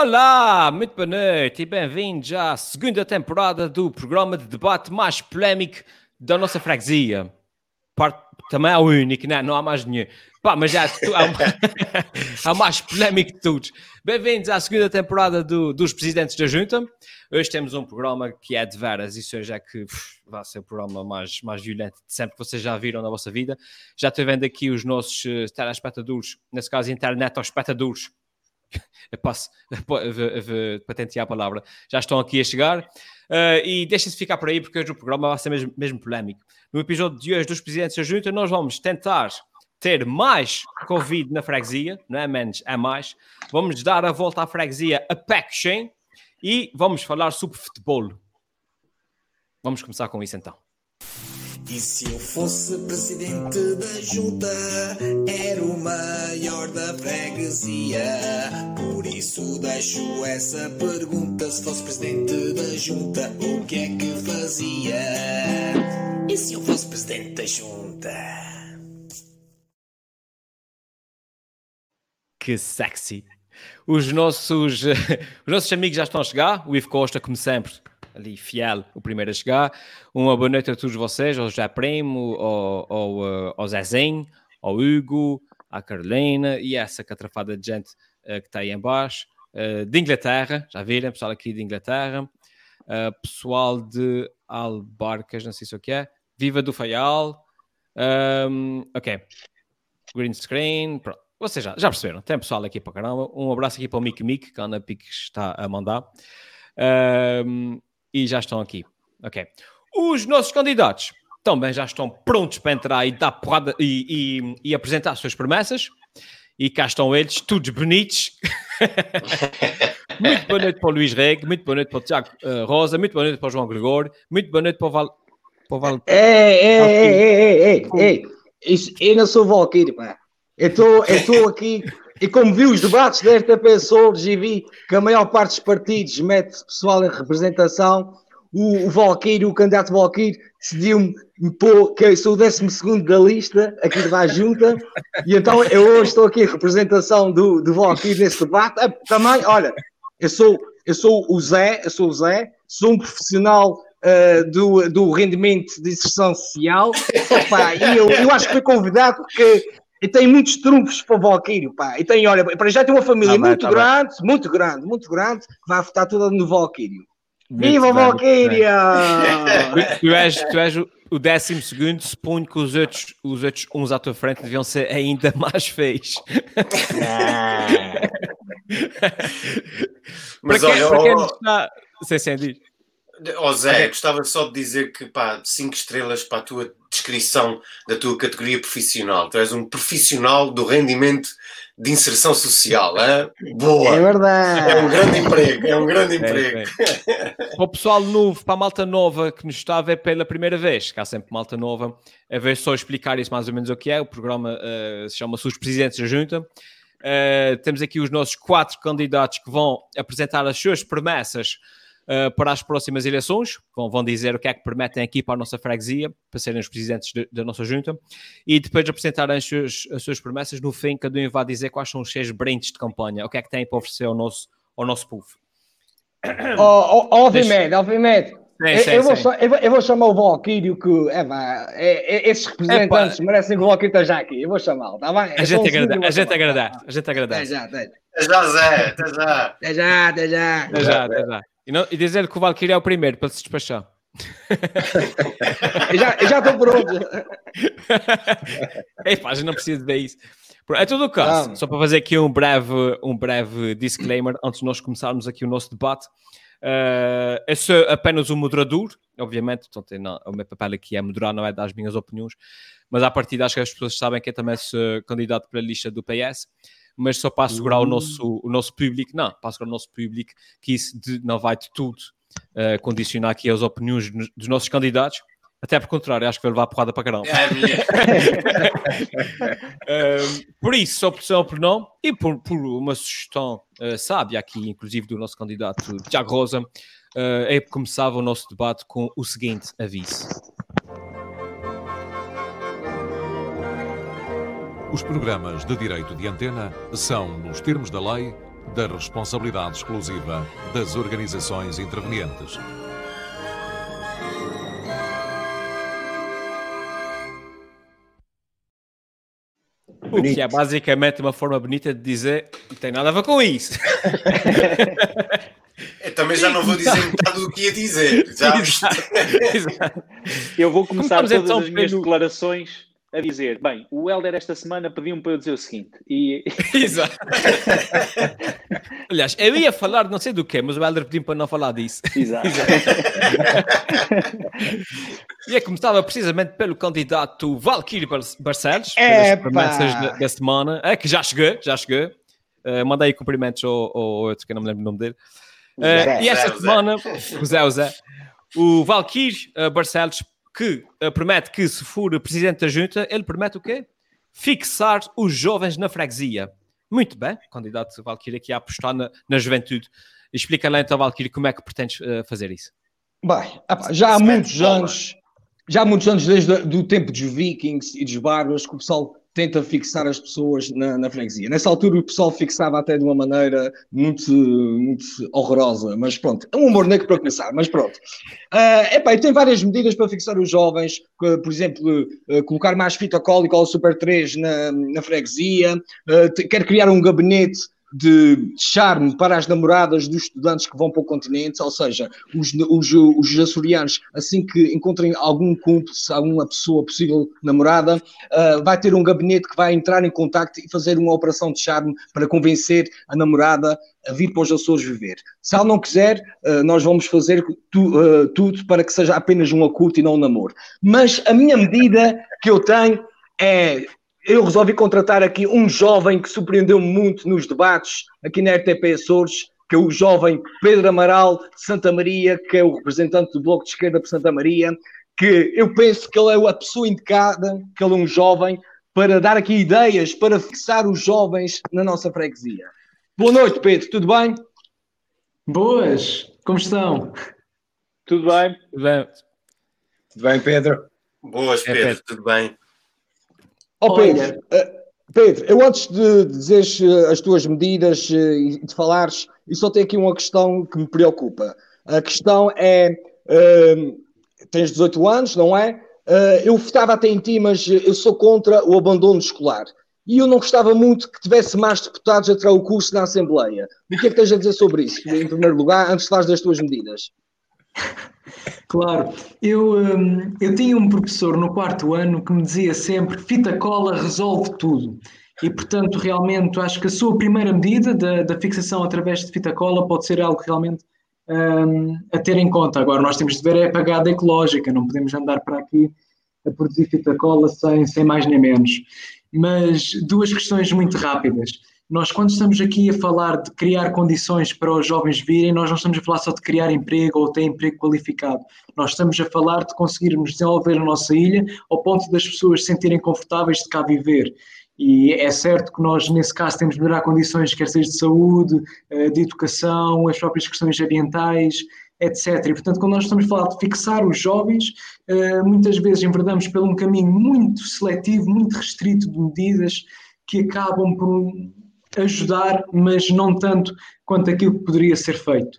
Olá, muito boa noite e bem-vindos à segunda temporada do programa de debate mais polémico da nossa freguesia. Parte, também é o único, né? não há mais nenhum. Pá, mas já há, mais polémico de todos. Bem-vindos à segunda temporada do, dos Presidentes da Junta. Hoje temos um programa que é de veras, isso hoje é que uf, vai ser o programa mais, mais violento de sempre que vocês já viram na vossa vida. Já estou vendo aqui os nossos uh, telespectadores, nesse caso internet aos espectadores, eu posso patentear a palavra, já estão aqui a chegar. Uh, e deixem-se ficar por aí, porque hoje o programa vai ser mesmo, mesmo polémico. No episódio de hoje dos Presidentes da Junta, nós vamos tentar ter mais Covid na freguesia, não é menos, é mais. Vamos dar a volta à freguesia a Pection e vamos falar sobre futebol. Vamos começar com isso então. E se eu fosse presidente da junta, era o maior da freguesia. Por isso deixo essa pergunta: se fosse presidente da junta, o que é que fazia? E se eu fosse presidente da junta? Que sexy! Os nossos, os nossos amigos já estão a chegar. O Ivo Costa, como sempre, ali fiel, o primeiro a chegar. Uma boa noite a todos vocês, ao José Primo, ao, ao, uh, ao Zezinho, ao Hugo, à Carolina e essa catrafada de gente uh, que está aí embaixo. Uh, de Inglaterra, já viram, pessoal aqui de Inglaterra. Uh, pessoal de Albarcas, não sei se é o que é. Viva do Faial. Um, ok. Green screen. Pronto. Vocês já, já perceberam, tem pessoal aqui para caramba. Um abraço aqui para o Mick Mick, que Ana Pique está a mandar. Um, e já estão aqui. Ok. Os nossos candidatos também já estão prontos para entrar e dar porrada e, e, e apresentar as suas promessas. E cá estão eles, todos bonitos. muito boa noite para o Luís Reg, muito boa noite para o Tiago uh, Rosa, muito boa noite para o João Gregório, muito boa noite para o Val. Para o Val... Ei, ei, ei, ei, ei, ei, eu não sou Valkyrie, pá. Eu estou aqui e como vi os debates desta pessoa e vi que a maior parte dos partidos mete pessoal em representação, o, o Valkyrie, o candidato Valkyrie, decidiu-me pôr que eu sou o 12 da lista aqui da junta, e então eu hoje estou aqui em representação do, do Valkyrie nesse debate. Ah, também, olha, eu sou, eu sou o Zé, eu sou o Zé, sou um profissional Uh, do, do rendimento de inserção social. E eu, eu acho que fui convidado porque e tem muitos trunfos para o Valquírio, pá. E tem, olha, para já tem uma família tá muito bem, tá grande, bem. muito grande, muito grande, que vai votar toda no Valquírio. Viva o Valquírio! tu és, tu és o décimo segundo, suponho que os outros, os outros uns à tua frente deviam ser ainda mais feios. Mas para, quem, olha, para quem está... Sem, sem dizer. Oh Zé, gostava só de dizer que pá, cinco estrelas para a tua descrição da tua categoria profissional. Tu és um profissional do rendimento de inserção social. Hein? Boa! É verdade! É um grande emprego, é um grande é, emprego. É. Para o pessoal novo, para a malta nova que nos está a ver pela primeira vez, que há sempre malta nova, a ver só explicar isso mais ou menos o que é. O programa uh, se chama Os Presidentes da Junta. Uh, temos aqui os nossos quatro candidatos que vão apresentar as suas promessas uh, para as próximas eleições. Vão, vão dizer o que é que permitem aqui para a nossa freguesia, para serem os presidentes de, da nossa junta, e depois de apresentarem as suas, as suas promessas, no fim, cada um vai dizer quais são os seus brindes de campanha, o que é que têm para oferecer ao nosso, ao nosso povo. Oh, oh, obviamente, obviamente. Sim, sim, eu, vou só, eu, vou, eu, vou, chamar o Valkyrio que é, é, é, esses representantes é, merecem que o Valkyrio esteja aqui. Eu vou chamá-lo, está bem? A gente, agrada, a gente agradece, a gente agradece. Até já, até já, Zé, até já. Até já, até já. Até já, até já. E, não, e dizer que o Valkyrie é o primeiro para se despachar. já, já estou pronto. Pá, já não preciso de isso. É todo o caso, só para fazer aqui um breve, um breve disclaimer antes de nós começarmos aqui o nosso debate. Uh, eu sou apenas um moderador, obviamente, portanto, não, o meu papel aqui é moderar, não é dar as minhas opiniões, mas a partir acho que as pessoas sabem que eu também sou candidato para a lista do PS mas só para assegurar uhum. o, nosso, o nosso público, não, para assegurar o nosso público que isso de, não vai de tudo uh, condicionar aqui as opiniões dos nossos candidatos, até por contrário, acho que vai levar a porrada para caramba. É por isso, opção por não, e por, por uma sugestão uh, sábia aqui, inclusive do nosso candidato Tiago Rosa, uh, é que começava o nosso debate com o seguinte aviso. Os programas de direito de antena são, nos termos da lei, da responsabilidade exclusiva das organizações intervenientes. O que é basicamente uma forma bonita de dizer não tem nada a ver com isso. Eu também já não vou dizer metade do que ia dizer. Já... Exato, exato. Eu vou começar Começamos todas então as minhas pelo- declarações a dizer: bem, o Helder esta semana pediu-me para eu dizer o seguinte, e Exato. Aliás, eu ia falar de não sei do quê, mas o Helder pediu para não falar disso. exato. E é começava precisamente pelo candidato Valkyrie Bar- Barcelos, Epá! pelas promessas da, semana, é, que já chegou, já chegou. Eh, mandei cumprimentos ao, ao outro, que eu não me lembro o nome dele. Eh, Zé. e esta Zé, semana, o Zé, o Zé, o Valkyrie eh, Barcelos, que eh, promete que se for presidente da junta, ele promete o quê? Fixar os jovens na freguesia. Muito bem, candidato Valkyrie aqui a apostar na, na juventude. Explica lá então, Valkyrie, como é que pretendes eh, fazer isso? Bem, já há muitos anos, já há muitos anos, desde o tempo dos vikings e dos bárbaros, que o pessoal tenta fixar as pessoas na, na freguesia. Nessa altura o pessoal fixava até de uma maneira muito, muito horrorosa, mas pronto, é um humor negro para começar, mas pronto. Ah, epá, e tem várias medidas para fixar os jovens, que, por exemplo, eh, colocar mais fita cólica ao Super 3 na, na freguesia, te- quer criar um gabinete de charme para as namoradas dos estudantes que vão para o continente, ou seja, os, os, os açorianos, assim que encontrem algum cúmplice, alguma pessoa possível namorada, uh, vai ter um gabinete que vai entrar em contacto e fazer uma operação de charme para convencer a namorada a vir para os Açores viver. Se ela não quiser, uh, nós vamos fazer tu, uh, tudo para que seja apenas um oculto e não um namoro. Mas a minha medida que eu tenho é eu resolvi contratar aqui um jovem que surpreendeu-me muito nos debates aqui na RTP Açores, que é o jovem Pedro Amaral de Santa Maria, que é o representante do Bloco de Esquerda por Santa Maria, que eu penso que ele é a pessoa indicada, que ele é um jovem, para dar aqui ideias, para fixar os jovens na nossa freguesia. Boa noite, Pedro, tudo bem? Boas, como estão? Tudo bem? Bem, Tudo bem, Pedro? Boas, É, Pedro, Pedro. tudo bem? Olha- Pedro, eh, Pedro, eu antes de dizeres eh, as tuas medidas eh, e de falares, eu só tenho aqui uma questão que me preocupa. A questão é, tens 18 anos, não é? Eh, eu votava até em ti, mas eu sou contra o abandono escolar. E eu não gostava muito que tivesse mais deputados a tirar o curso na Assembleia. O que é que tens a dizer sobre isso, em primeiro lugar, antes de falar das tuas medidas? Claro, eu, hum, eu tinha um professor no quarto ano que me dizia sempre fita cola resolve tudo. E, portanto, realmente, acho que a sua primeira medida da, da fixação através de fita cola pode ser algo realmente hum, a ter em conta. Agora, nós temos de ver a pagada ecológica, não podemos andar para aqui a produzir fita cola sem, sem mais nem menos. Mas duas questões muito rápidas. Nós, quando estamos aqui a falar de criar condições para os jovens virem, nós não estamos a falar só de criar emprego ou ter emprego qualificado. Nós estamos a falar de conseguirmos desenvolver a nossa ilha ao ponto das pessoas se sentirem confortáveis de cá viver. E é certo que nós, nesse caso, temos de melhorar condições, quer seja de saúde, eh, de educação, as próprias questões ambientais, etc. E, portanto, quando nós estamos a falar de fixar os jovens, eh, muitas vezes enverdamos por um caminho muito seletivo, muito restrito de medidas que acabam por ajudar, mas não tanto quanto aquilo que poderia ser feito.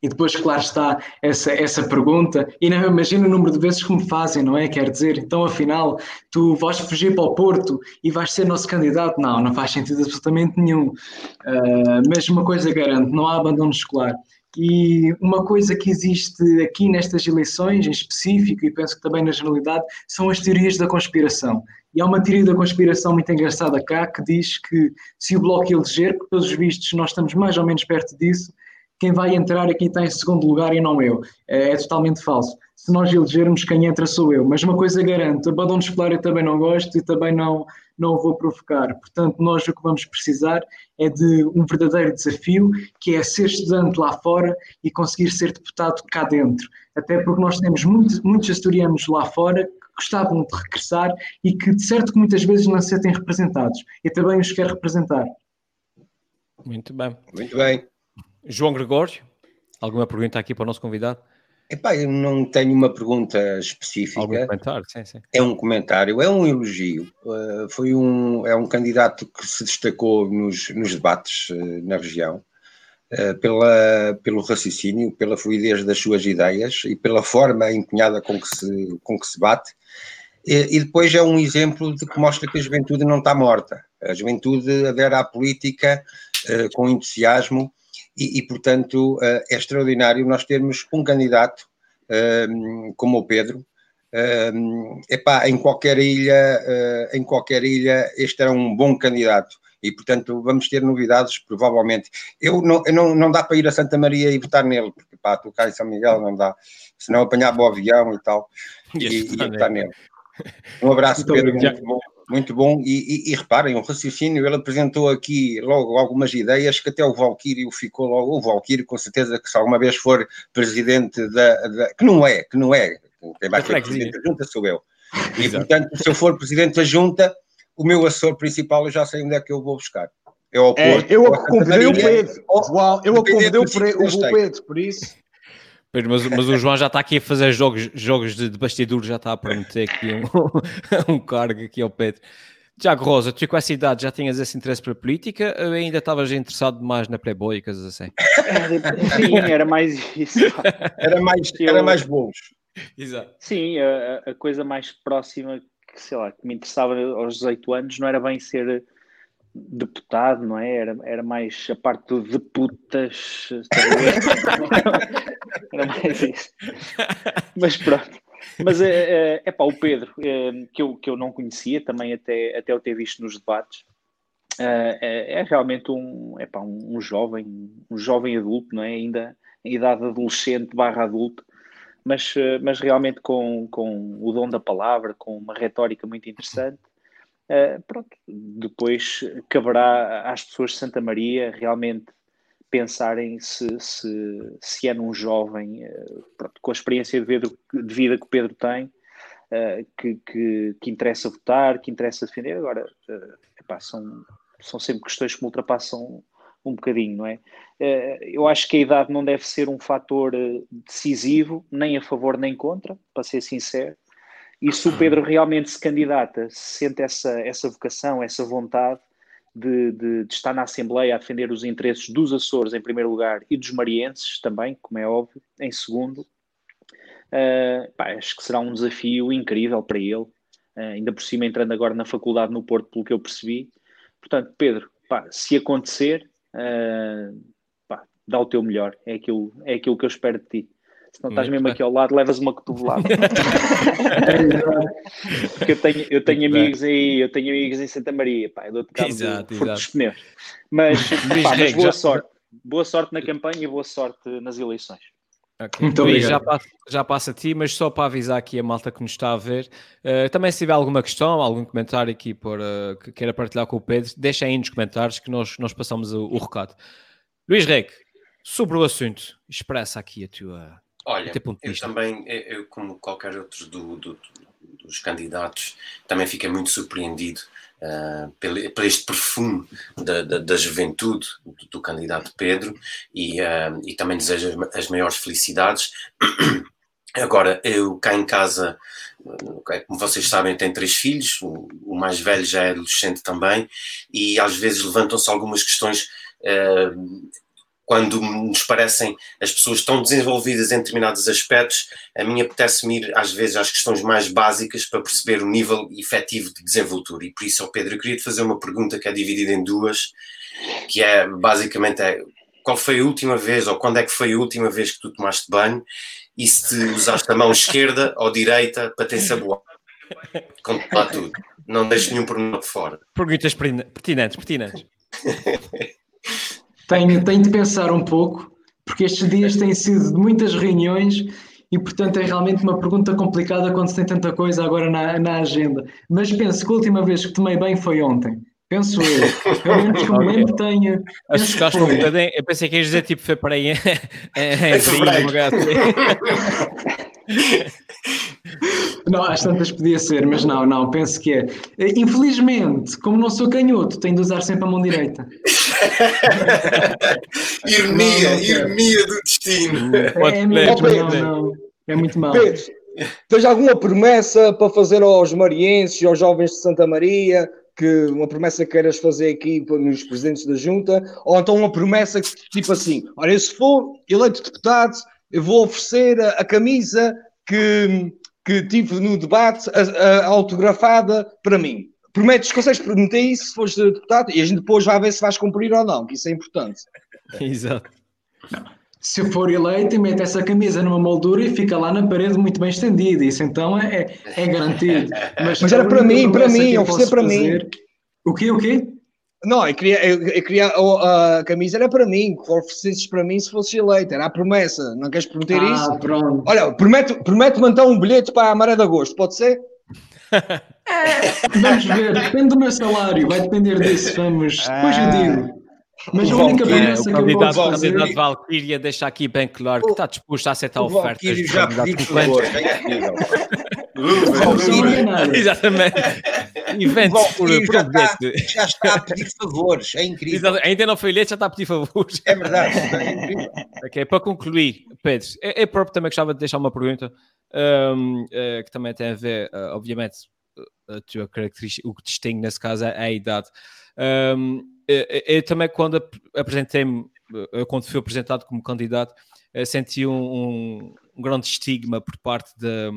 E depois, claro está, essa, essa pergunta, e não imagino o número de vezes que me fazem, não é? Quer dizer, então afinal, tu vais fugir para o Porto e vais ser nosso candidato? Não, não faz sentido absolutamente nenhum. Uh, mas uma coisa garanto, não há abandono escolar. E uma coisa que existe aqui nestas eleições, em específico, e penso que também na generalidade, são as teorias da conspiração. E há uma teoria da conspiração muito engraçada cá que diz que se o Bloco eleger, que pelos vistos nós estamos mais ou menos perto disso, quem vai entrar aqui está em segundo lugar e não eu. É, é, totalmente falso. Se nós elegermos, quem entra sou eu. Mas uma coisa garanto, abandono escolar eu também não gosto e também não, não o vou provocar. Portanto, nós o que vamos precisar é de um verdadeiro desafio, que é ser estudante lá fora e conseguir ser deputado cá dentro. Até porque nós temos muito, muitos asturianos lá fora gostavam de regressar e que, de certo, que muitas vezes não se sentem representados. Eu também os quero representar. Muito bem. Muito bem. João Gregório, alguma pergunta aqui para o nosso convidado? Epá, eu não tenho uma pergunta Algum específica. comentário? Sim, sim. É um comentário, é um elogio. Uh, foi um, é um candidato que se destacou nos, nos debates uh, na região pela, pelo raciocínio, pela fluidez das suas ideias e pela forma empenhada com que se, com que se bate. E, e depois é um exemplo de que mostra que a juventude não está morta. A juventude adera à política uh, com entusiasmo e, e, portanto, uh, é extraordinário nós termos um candidato como o Pedro. Epá, em qualquer ilha, em qualquer ilha, este era um bom candidato e, portanto, vamos ter novidades, provavelmente. Eu não, eu não, não dá para ir a Santa Maria e votar nele, porque pá, tu cá em São Miguel não dá, senão apanhava o avião e tal, e, e, e votar nele. Um abraço, Muito Pedro, obrigado. muito bom. Muito bom, e, e- e reparem, o raciocínio, ele apresentou aqui logo algumas ideias que até o Valquírio ficou logo, o Valquírio com certeza que se alguma vez for presidente da, da- que não é, que não é, quem vai ser presidente da junta sou eu, e Exato. portanto se eu for presidente da junta, o meu assessor principal eu já sei onde é que eu vou buscar, é ao É, Porto, eu ou a convidei o Pedro. João, eu a convidei o, Pre- eu o. Pedro, por isso. Pois, Mas, mas o João já está aqui a fazer jogos, jogos de, de bastidores, já está a prometer aqui um, um cargo aqui ao Pedro. Tiago Rosa, tu com essa idade já tinhas esse interesse pela política ou ainda estavas interessado mais na Playboy e coisas assim? Sim, era mais isso. Era mais, Eu- era mais bons. Exato. Sim, a- a coisa mais próxima que, sei lá, que me interessava aos 18 anos não era bem ser deputado, não é? Era, era mais a parte do de putas. era mais isso. Mas pronto. Mas é, é, pá, o Pedro, é, que, eu, que eu não conhecia também até, até eu ter visto nos debates, é, é- é realmente um, é pá, um, um jovem, um jovem adulto, não é? Ainda em idade adolescente barra adulto, mas, eh, mas realmente com, com o dom da palavra, com uma retórica muito interessante. Eh, pronto, depois caberá às pessoas de Santa Maria realmente pensarem se, se, se é num jovem eh, pronto, com a experiência de vida, que o Pedro tem, eh, que, que, que interessa votar, que interessa defender. Agora, epá, são, são sempre questões que me ultrapassam um bocadinho, não é? Eh, Eu acho que a idade não deve ser um fator eh, decisivo, nem a favor nem contra, para ser sincero. E se o Pedro realmente se candidata, se sente essa, essa vocação, essa vontade de, de- de estar na Assembleia a defender os interesses dos Açores em primeiro lugar e dos marienses também, como é óbvio, em segundo, eh, pá, acho que será um desafio incrível para ele, eh, ainda por cima entrando agora na faculdade no Porto, pelo que eu percebi. Portanto, Pedro, pá, se acontecer, eh, pá, dá o teu melhor, é aquilo, é aquilo que eu espero de ti. Se não estás Muito mesmo bem. aqui ao lado, levas uma cotovelada. Porque eu tenho, eu tenho Muito bem. amigos aí, eu tenho amigos em Santa Maria, pá, eu dou-te cabo Exato, dos pneus. Mas, pá, mas boa sorte. Boa sorte na campanha e boa sorte nas eleições. Ok. Muito obrigado. já passa, já passa a ti, mas só para avisar aqui a malta que nos está a ver, eh, também se tiver alguma questão, algum comentário aqui por, eh, que queira partilhar com o Pedro, deixa aí nos comentários que nós, nós passamos o, o recado. Luís Reg, sobre o assunto, expressa aqui a tua, Olha, teu ponto de eu vista. também, eu, eu, como qualquer outro do- do- dos candidatos, também fiquei muito surpreendido ah, pelo, este perfume da, da, da juventude do, do candidato Pedro e, ah, e também desejo as ma- as maiores felicidades. Agora, eu cá em casa, eh, como vocês sabem, tenho três filhos, o, mais velho já é adolescente também, e às vezes levantam-se algumas questões eh, quando nos parecem as pessoas tão desenvolvidas em determinados aspectos, a mim apetece-me ir às vezes às questões mais básicas para perceber o nível efetivo de desenvoltura. E por isso, ao Pedro, eu queria te fazer uma pergunta que é dividida em duas, que é basicamente é, qual foi a última vez, ou quando é que foi a última vez que tu tomaste banho, e se te usaste a mão esquerda ou direita para te ensaboar. Conta lá tudo. Não deixes nenhum pormenor de fora. Perguntas pertinentes, pertinentes. Tenho, tenho de pensar um pouco, porque estes dias têm sido de muitas reuniões e, portanto, é realmente uma pergunta complicada quando se tem tanta coisa agora na, na agenda. Mas penso que a última vez que tomei bem foi ontem. Penso eu. Pelo menos que me lembro, tenho. penso que um bocadinho. Eu pensei que ias dizer tipo, foi para aí em, em, em Em fevereiro. Não, às tantas podia ser, mas não, não, penso que é. Infelizmente, como não sou canhoto, tenho de usar sempre a mão direita. ironia, Não, não ironia do destino. É, mesmo, não, não. É muito mal. Pedro, tens alguma promessa para fazer aos marienses e aos jovens de Santa Maria? Que uma promessa que queiras fazer aqui para- nos presidentes da junta? Ou então uma promessa que, tipo assim: olha, se for eleito deputado, eu vou oferecer a, a camisa que, que tive no debate, a, a autografada para mim. Prometes, consegues prometer isso se fores deputado? E a gente depois vai ver se vais cumprir ou não, que isso é importante. Exato. Se eu for eleito e meto essa camisa numa moldura e fica lá na parede muito bem estendida, isso então é, é garantido. Mas era a para mim, para mim, oferecer para mim. O quê, o quê? Não, eu queria, eu, eu queria a, a camisa era para mim, que oferecesses para mim se fosse eleito, era a promessa, não queres prometer ah, isso? pronto. Olha, prometo- promete-me então um bilhete para a Maré de Agosto, pode ser? Vamos ver, depende do meu salário, vai depender disso, vamos. Depois eu digo. Mas a O única Valkyrie, promessa o que eu posso o fazer. candidato Valkyria deixa aqui bem claro que está disposto a aceitar O ofertas. Valkyrie de já candidatos pediu concorrentes. favor, é. Exatamente. O Eventos por, por já um está, bilhete. já está a pedir favores, é incrível. Exato. Ainda não foi eleito, já está a pedir favores. É verdade, é incrível. Ok, para concluir, Pedro, eu, eu próprio também gostava de deixar uma pergunta hum, eh, que também tem a ver, eh, obviamente, eh, a tua característica, o que distingue nesse caso é a idade. Hum, eu, eu também, quando ap- apresentei-me, eh, quando fui apresentado como candidato, eh, senti um, um- grande estigma por parte da,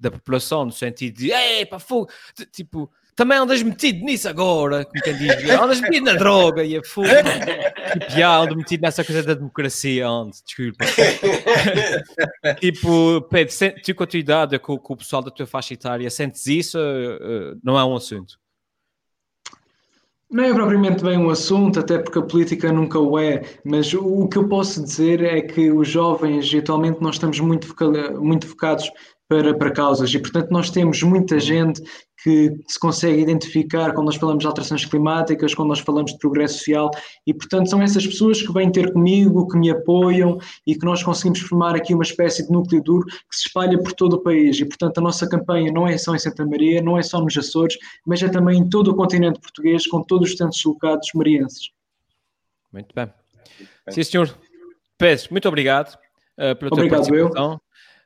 da população, no sentido de, ei, pá, fogo, tipo, também andas metido nisso agora, como quem diz, andas metido na droga e a fogo. Tipo, já ando metido nessa coisa da democracia, ando, desculpa. tipo, Pedro, tu com a tua idade, com, com o pessoal da tua faixa etária, sentes isso? eh, eh, não é um assunto. Não é propriamente bem um assunto, até porque a política nunca o é, mas o que eu posso dizer é que os jovens, atualmente, nós estamos muito, foca- muito focados para, para causas e, portanto, nós temos muita gente que se consegue identificar quando nós falamos de alterações climáticas, quando nós falamos de progresso social e, portanto, são essas pessoas que vêm ter comigo, que me apoiam e que nós conseguimos formar aqui uma espécie de núcleo duro que se espalha por todo o país e, portanto, a nossa campanha não é só em Santa Maria, não é só nos Açores, mas é também em todo o continente português, com todos os tantos locados marienses. Muito bem. Sim, senhor. Pedro, muito obrigado eh, pela tua Obrigado, eu.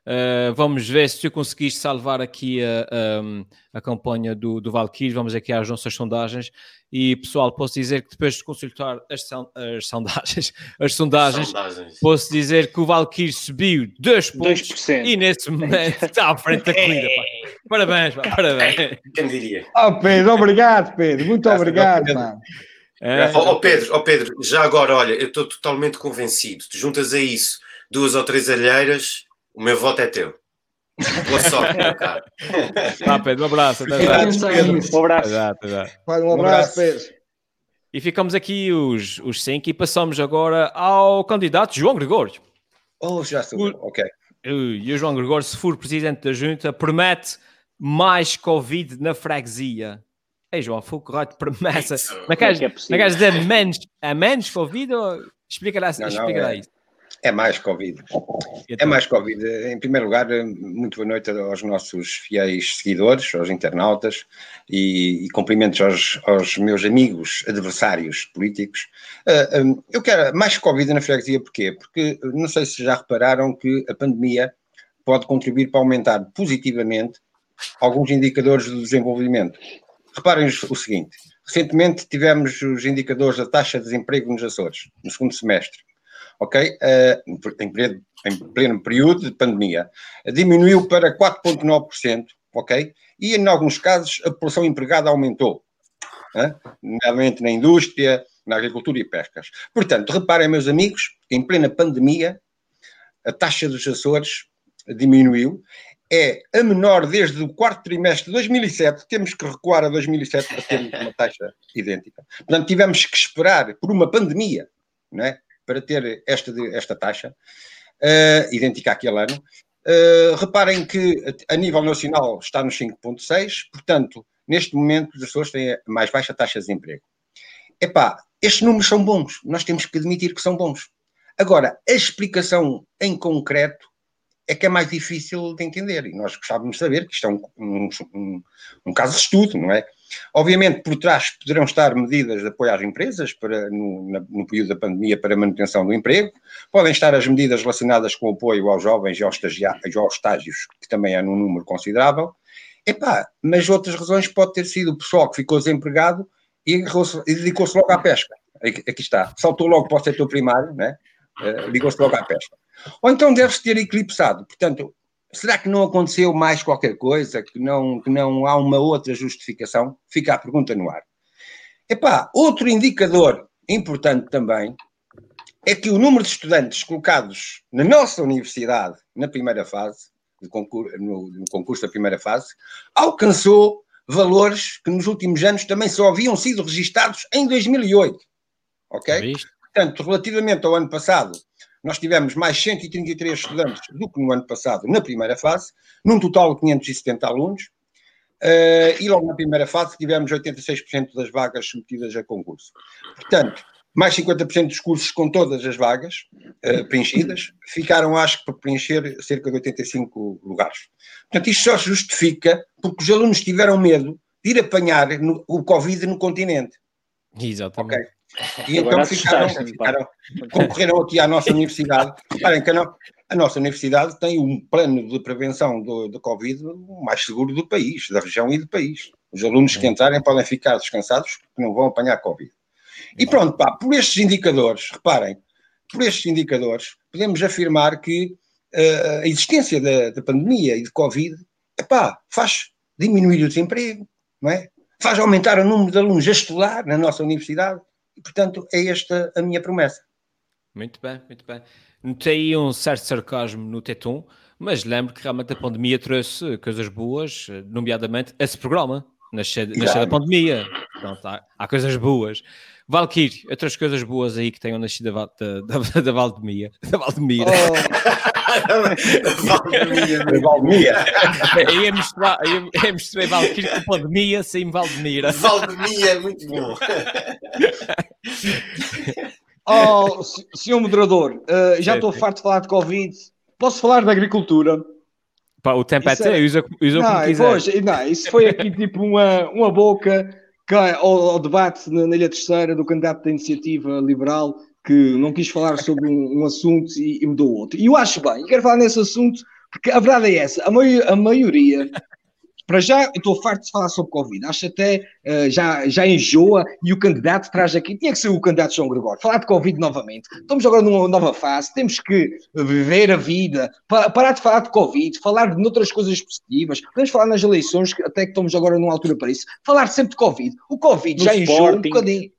Eh, vamos ver se tu conseguiste salvar aqui a, a, a campanha do, do Valkyrie. Vamos aqui às nossas sondagens. E, pessoal, posso dizer que depois de consultar as, son- as sondagens, as sondagens, Sondagens. posso dizer que o Valkyrie subiu 2 pontos 2%. e nesse momento está à frente da corrida. pá. Parabéns, pá, parabéns. Quem diria? Oh Pedro, obrigado Pedro, muito Graças obrigado, mano. É, ó, Pedro, ó Pedro, já agora, olha, eu estou totalmente convencido. Tu juntas a isso duas ou três alheiras, o meu voto é teu. Boa sorte, meu caro. Vá, Pedro, um abraço. Até já. Um abraço. Até já, até já. Vai, um abraço. Pedro. E ficamos aqui os, os cinco e passamos agora ao candidato João Gregório. Oh, já sou eu, ok. E o João Gregório, se for presidente da junta, promete mais Covid na freguesia. Ei, João, foi correto, promessa. Não queres, que é não possível? queres dizer menos, a menos Covid ou... Explica lá, Não, não, explica lá é- isso. É mais Covid. É Então, mais Covid. Em primeiro lugar, muito boa noite aos nossos fiéis seguidores, aos internautas e, e cumprimentos aos, aos meus amigos adversários políticos. Ah, hum, eu quero mais Covid na freguesia, porquê? Porque não sei se já repararam que a pandemia pode contribuir para aumentar positivamente alguns indicadores do desenvolvimento. Reparem o seguinte: recentemente tivemos os indicadores da taxa de desemprego nos Açores, no segundo semestre ok? Eh, em, pleno, em pleno período de pandemia, diminuiu para 4,9%, ok? E em alguns casos a população empregada aumentou, né? nomeadamente na indústria, na agricultura e pescas. Portanto, reparem, meus amigos, que em plena pandemia a taxa dos Açores diminuiu, é a menor desde o quarto trimestre de 2007, temos que recuar a 2007 para termos uma taxa idêntica. Portanto, tivemos que esperar por uma pandemia, não é? Para ter esta, esta taxa, uh, idêntica àquele ano. Uh, reparem que a nível nacional está nos 5,6, portanto, neste momento os Açores têm a mais baixa taxa de desemprego. Epá, estes números são bons, nós temos que admitir que são bons. Agora, a explicação em concreto é que é mais difícil de entender. E nós gostávamos de saber que isto é um, um, um, um caso de estudo, não é? Obviamente, por trás poderão estar medidas de apoio às empresas para, no, na, no, período da pandemia para a manutenção do emprego, podem estar as medidas relacionadas com o apoio aos jovens e aos, e aos estágios, que também é num número considerável. Epá, mas outras razões pode ter sido o pessoal que ficou desempregado e, e dedicou-se logo à pesca. Aqui, está, saltou logo para o setor primário, né? Ligou-se logo à pesca. Ou então deve-se ter eclipsado. Portanto, será que não aconteceu mais qualquer coisa, que não, que não há uma outra justificação? Fica a pergunta no ar. Epá, outro indicador importante também é que o número de estudantes colocados na nossa universidade na primeira fase, no concurso, no, no concurso da primeira fase, alcançou valores que nos últimos anos também só haviam sido registados em 2008. Ok? Portanto, relativamente ao ano passado, nós tivemos mais 133 estudantes do que no ano passado, na primeira fase, num total de 570 alunos, uh, e logo na primeira fase tivemos 86% das vagas submetidas a concurso. Portanto, mais 50% dos cursos com todas as vagas uh, preenchidas, ficaram, acho que, por preencher cerca de 85 lugares. Portanto, isto só se justifica porque os alunos tiveram medo de ir apanhar no, o Covid no continente. Exatamente. Okay? E então ficaram, ficaram, concorreram aqui à nossa universidade. Reparem que a, no, a, nossa universidade tem um plano de prevenção do, do Covid mais seguro do país, da região e do país. Os alunos que entrarem podem ficar descansados porque não vão apanhar Covid. E pronto, pá, por estes indicadores, reparem, por estes indicadores, podemos afirmar que uh, a existência da, da, pandemia e de Covid epá, faz diminuir o desemprego, não é? faz aumentar o número de alunos a estudar na nossa universidade e, portanto, é esta a minha promessa. Muito bem, muito bem. Notei um certo sarcasmo no Tetum, mas lembro que realmente a pandemia trouxe coisas boas, nomeadamente esse programa, nasceu, da pandemia. Pronto, há, há, coisas boas. Valkyrie, outras coisas boas aí que tenham nascido da, da, da, da Valdemia. Da Valdemira. Oh. Valdemia. Valdemia. Ia misturar, ia, ia misturar Valkyrie com pandemia sem Valdemira. Valdemia é muito bom. Oh, senhor moderador, uh, já estou farto de falar de Covid. Posso falar da agricultura? Pá, o tempo é teu, usa, usa não, como quiser. Pois, não, isso foi aqui tipo uma, uma boca ao, ao debate na, na Ilha Terceira do candidato da iniciativa liberal que não quis falar sobre um, um assunto e, e, mudou outro. E eu acho bem, quero falar nesse assunto porque a verdade é essa, a, maio, a maioria para já, eu estou farto de falar sobre Covid. Acho até uh, já, já enjoa e o candidato traz aqui. Tinha que ser o candidato João Gregório. Falar de Covid novamente. Estamos agora numa nova fase. Temos que viver a vida. Pa parar de falar de Covid. Falar de outras coisas positivas. Podemos falar nas eleições, até que estamos agora numa altura para isso. Falar sempre de Covid. O Covid no já enjoa um bocadinho.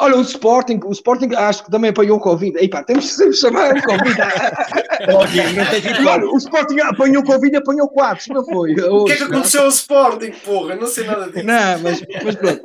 Olha, o Sporting, o Sporting acho que também apanhou o Covid. Ei pá, temos que sempre chamar o Covid. Olha, o Sporting apanhou o Covid e apanhou quatro, não foi? O que é que aconteceu ao Sporting, porra? Não sei nada disso. Não, mas, mas pronto.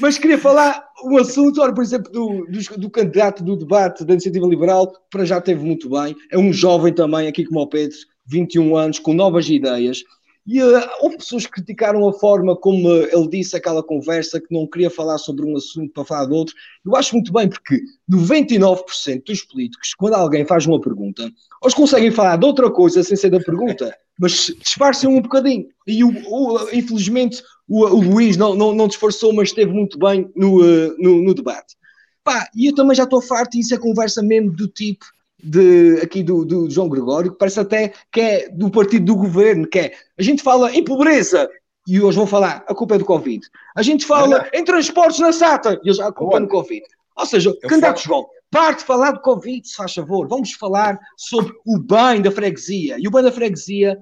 Mas queria falar um assunto, olha, por exemplo, do, do, do, candidato do debate da Iniciativa Liberal, que para já teve muito bem. É um jovem também, aqui como o Pedro, 21 anos, com novas ideias. E uh, houve pessoas que criticaram a forma como ele disse aquela conversa, que não queria falar sobre um assunto para falar de outro. Eu acho muito bem, porque 99% dos políticos, quando alguém faz uma pergunta, eles conseguem falar de outra coisa sem ser da pergunta, mas disfarçam um bocadinho. E o, o, infelizmente o, o, Luís não, não, não disfarçou, mas esteve muito bem no, uh, no, no debate. Pá, e eu também já estou farto, e isso é conversa mesmo do tipo de, aqui do, do, João Gregório, que parece até que é do partido do governo, que é, a gente fala em pobreza, e hoje vão falar, a culpa é do Covid. A gente fala em transportes na SATA, e eles, a culpa é do Covid. Ou seja, Eu candidato falo... João, parte de falar de Covid, se faz favor, vamos falar sobre o bem da freguesia, e o bem da freguesia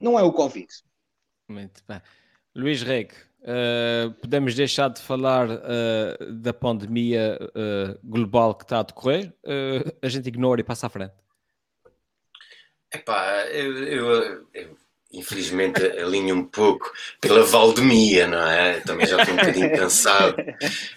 não é o Covid. Muito bem. Luís Reg, Uh, podemos deixar de falar uh, da pandemia uh, global que está a decorrer, a gente ignora e passa à frente. Epá, eu, eu, eu infelizmente alinho um pouco pela Valdemia, não é? Também já estou um bocadinho cansado,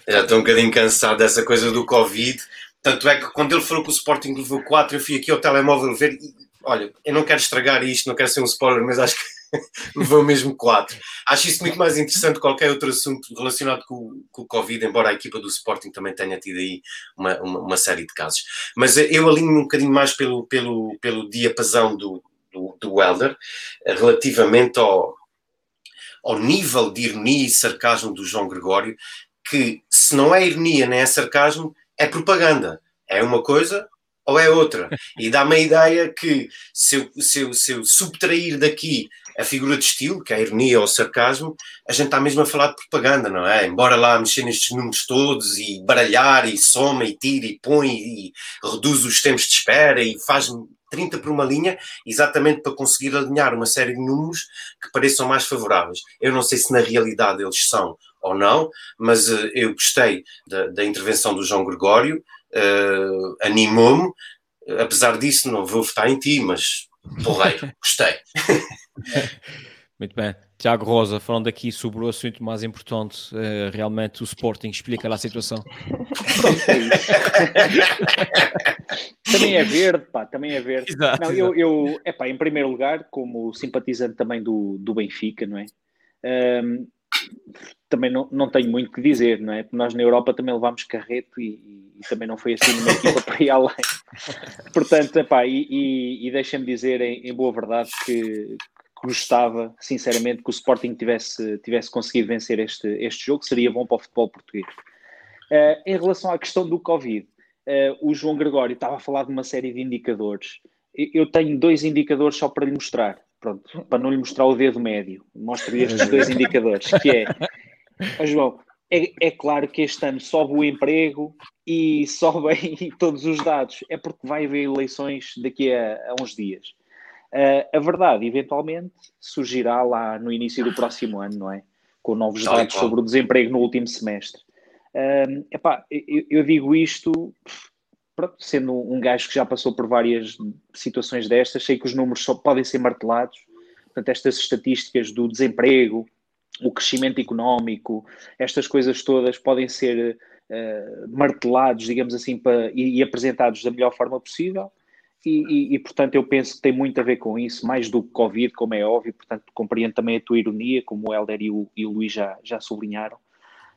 já estou um bocadinho cansado dessa coisa do Covid. Tanto é que quando ele falou que o Sporting levou 4, eu fui aqui ao telemóvel ver. Olha, eu não quero estragar isto, não quero ser um spoiler, mas acho que levou mesmo quatro. Acho isso muito mais interessante que qualquer outro assunto relacionado com, com, o Covid, embora a equipa do Sporting também tenha tido aí uma, uma, uma série de casos. Mas eu alinho um bocadinho mais pelo, pelo, pelo diapasão do, do, do Elder relativamente ao, ao nível de ironia e sarcasmo do João Gregório, que se não é ironia nem é sarcasmo, é propaganda. É uma coisa ou é outra. E dá-me a ideia que se eu, se, eu, se eu subtrair daqui a figura de estilo, que é a ironia ou o sarcasmo, a gente está mesmo a falar de propaganda, não é? Embora lá mexer nestes números todos e baralhar e soma e tira e põe e reduz os tempos de espera e faz 30 por uma linha, exatamente para conseguir alinhar uma série de números que pareçam mais favoráveis. Eu não sei se na realidade eles são ou não, mas uh, eu gostei da, da, intervenção do João Gregório, uh, animou-me, apesar disso não vou votar em ti, mas porreiro, gostei. Muito bem. Tiago Rosa, falando aqui sobre o assunto mais importante, uh, realmente o Sporting explica lá a situação. também é verde, pá, também é verde. Exato, não, eu, eu epá, em primeiro lugar, como simpatizante também do, do Benfica, não é? Um, também não, não tenho muito que dizer, não é? Porque nós na Europa também levámos carreto e, e também não foi assim numa equipa para ir além. Portanto, epá, e, e, e deixem-me dizer em, em, boa verdade que, gostava, sinceramente, que o Sporting tivesse, tivesse conseguido vencer este, este jogo, seria bom para o futebol português. Uh, em relação à questão do Covid, uh, o João Gregório estava a falar de uma série de indicadores. Eu tenho dois indicadores só para lhe mostrar. Pronto, para não lhe mostrar o dedo médio, mostro-lhe estes dois indicadores, que é, oh, João, é, é, claro que este ano sobe o emprego e sobem todos os dados, é porque vai haver eleições daqui a, a uns dias. Uh, a verdade, eventualmente, surgirá lá no início do próximo ano, não é? Com novos dados sobre o desemprego no último semestre. Uh, epá, eu, eu, digo isto, pronto, sendo um gajo que já passou por várias situações destas, sei que os números só podem ser martelados. Portanto, estas estatísticas do desemprego, o crescimento económico, estas coisas todas podem ser uh, martelados, digamos assim, para, e, e apresentados da melhor forma possível. E, e, e, portanto, eu penso que tem muito a ver com isso, mais do que Covid, como é óbvio. Portanto, compreendo também a tua ironia, como o Helder e o, e o Luís já, já sublinharam.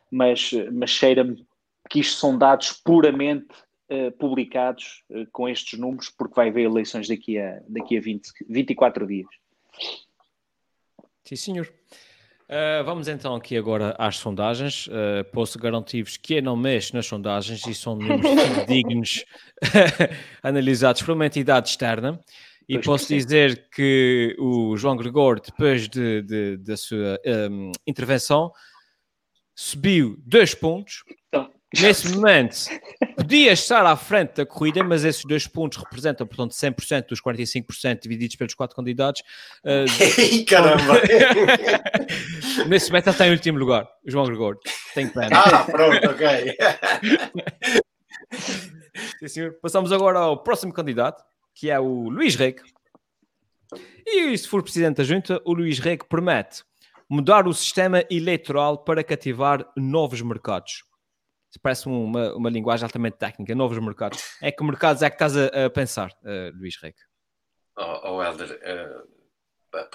Mas, mas cheira-me que isto são dados puramente uh, publicados uh, com estes números, porque vai haver eleições daqui a, daqui a 20, 24 dias. Sim, senhor. Uh, vamos então aqui agora às sondagens. Uh, posso garantir-vos que eu não mexo nas sondagens e são números dignos analisados por uma entidade externa. E pois posso dizer que o João Gregor, depois de, de, da sua um, intervenção, subiu dois pontos. Então, Nesse momento, podia estar à frente da corrida, mas esses dois pontos representam, portanto, 100% dos 45% divididos pelos quatro candidatos. Uh, Caramba! Nesse momento, ele está em último lugar, João Gregório. Tem pena. Ah, pronto, ok. Sim, senhor. Passamos agora ao próximo candidato, que é o Luís Reque. E se for presidente da junta, o Luís Reque promete mudar o sistema eleitoral para cativar novos mercados parece uma, uma linguagem altamente técnica, novos mercados. É que mercados é que estás a, a pensar, uh, Luís Reque? Oh, oh Helder, uh,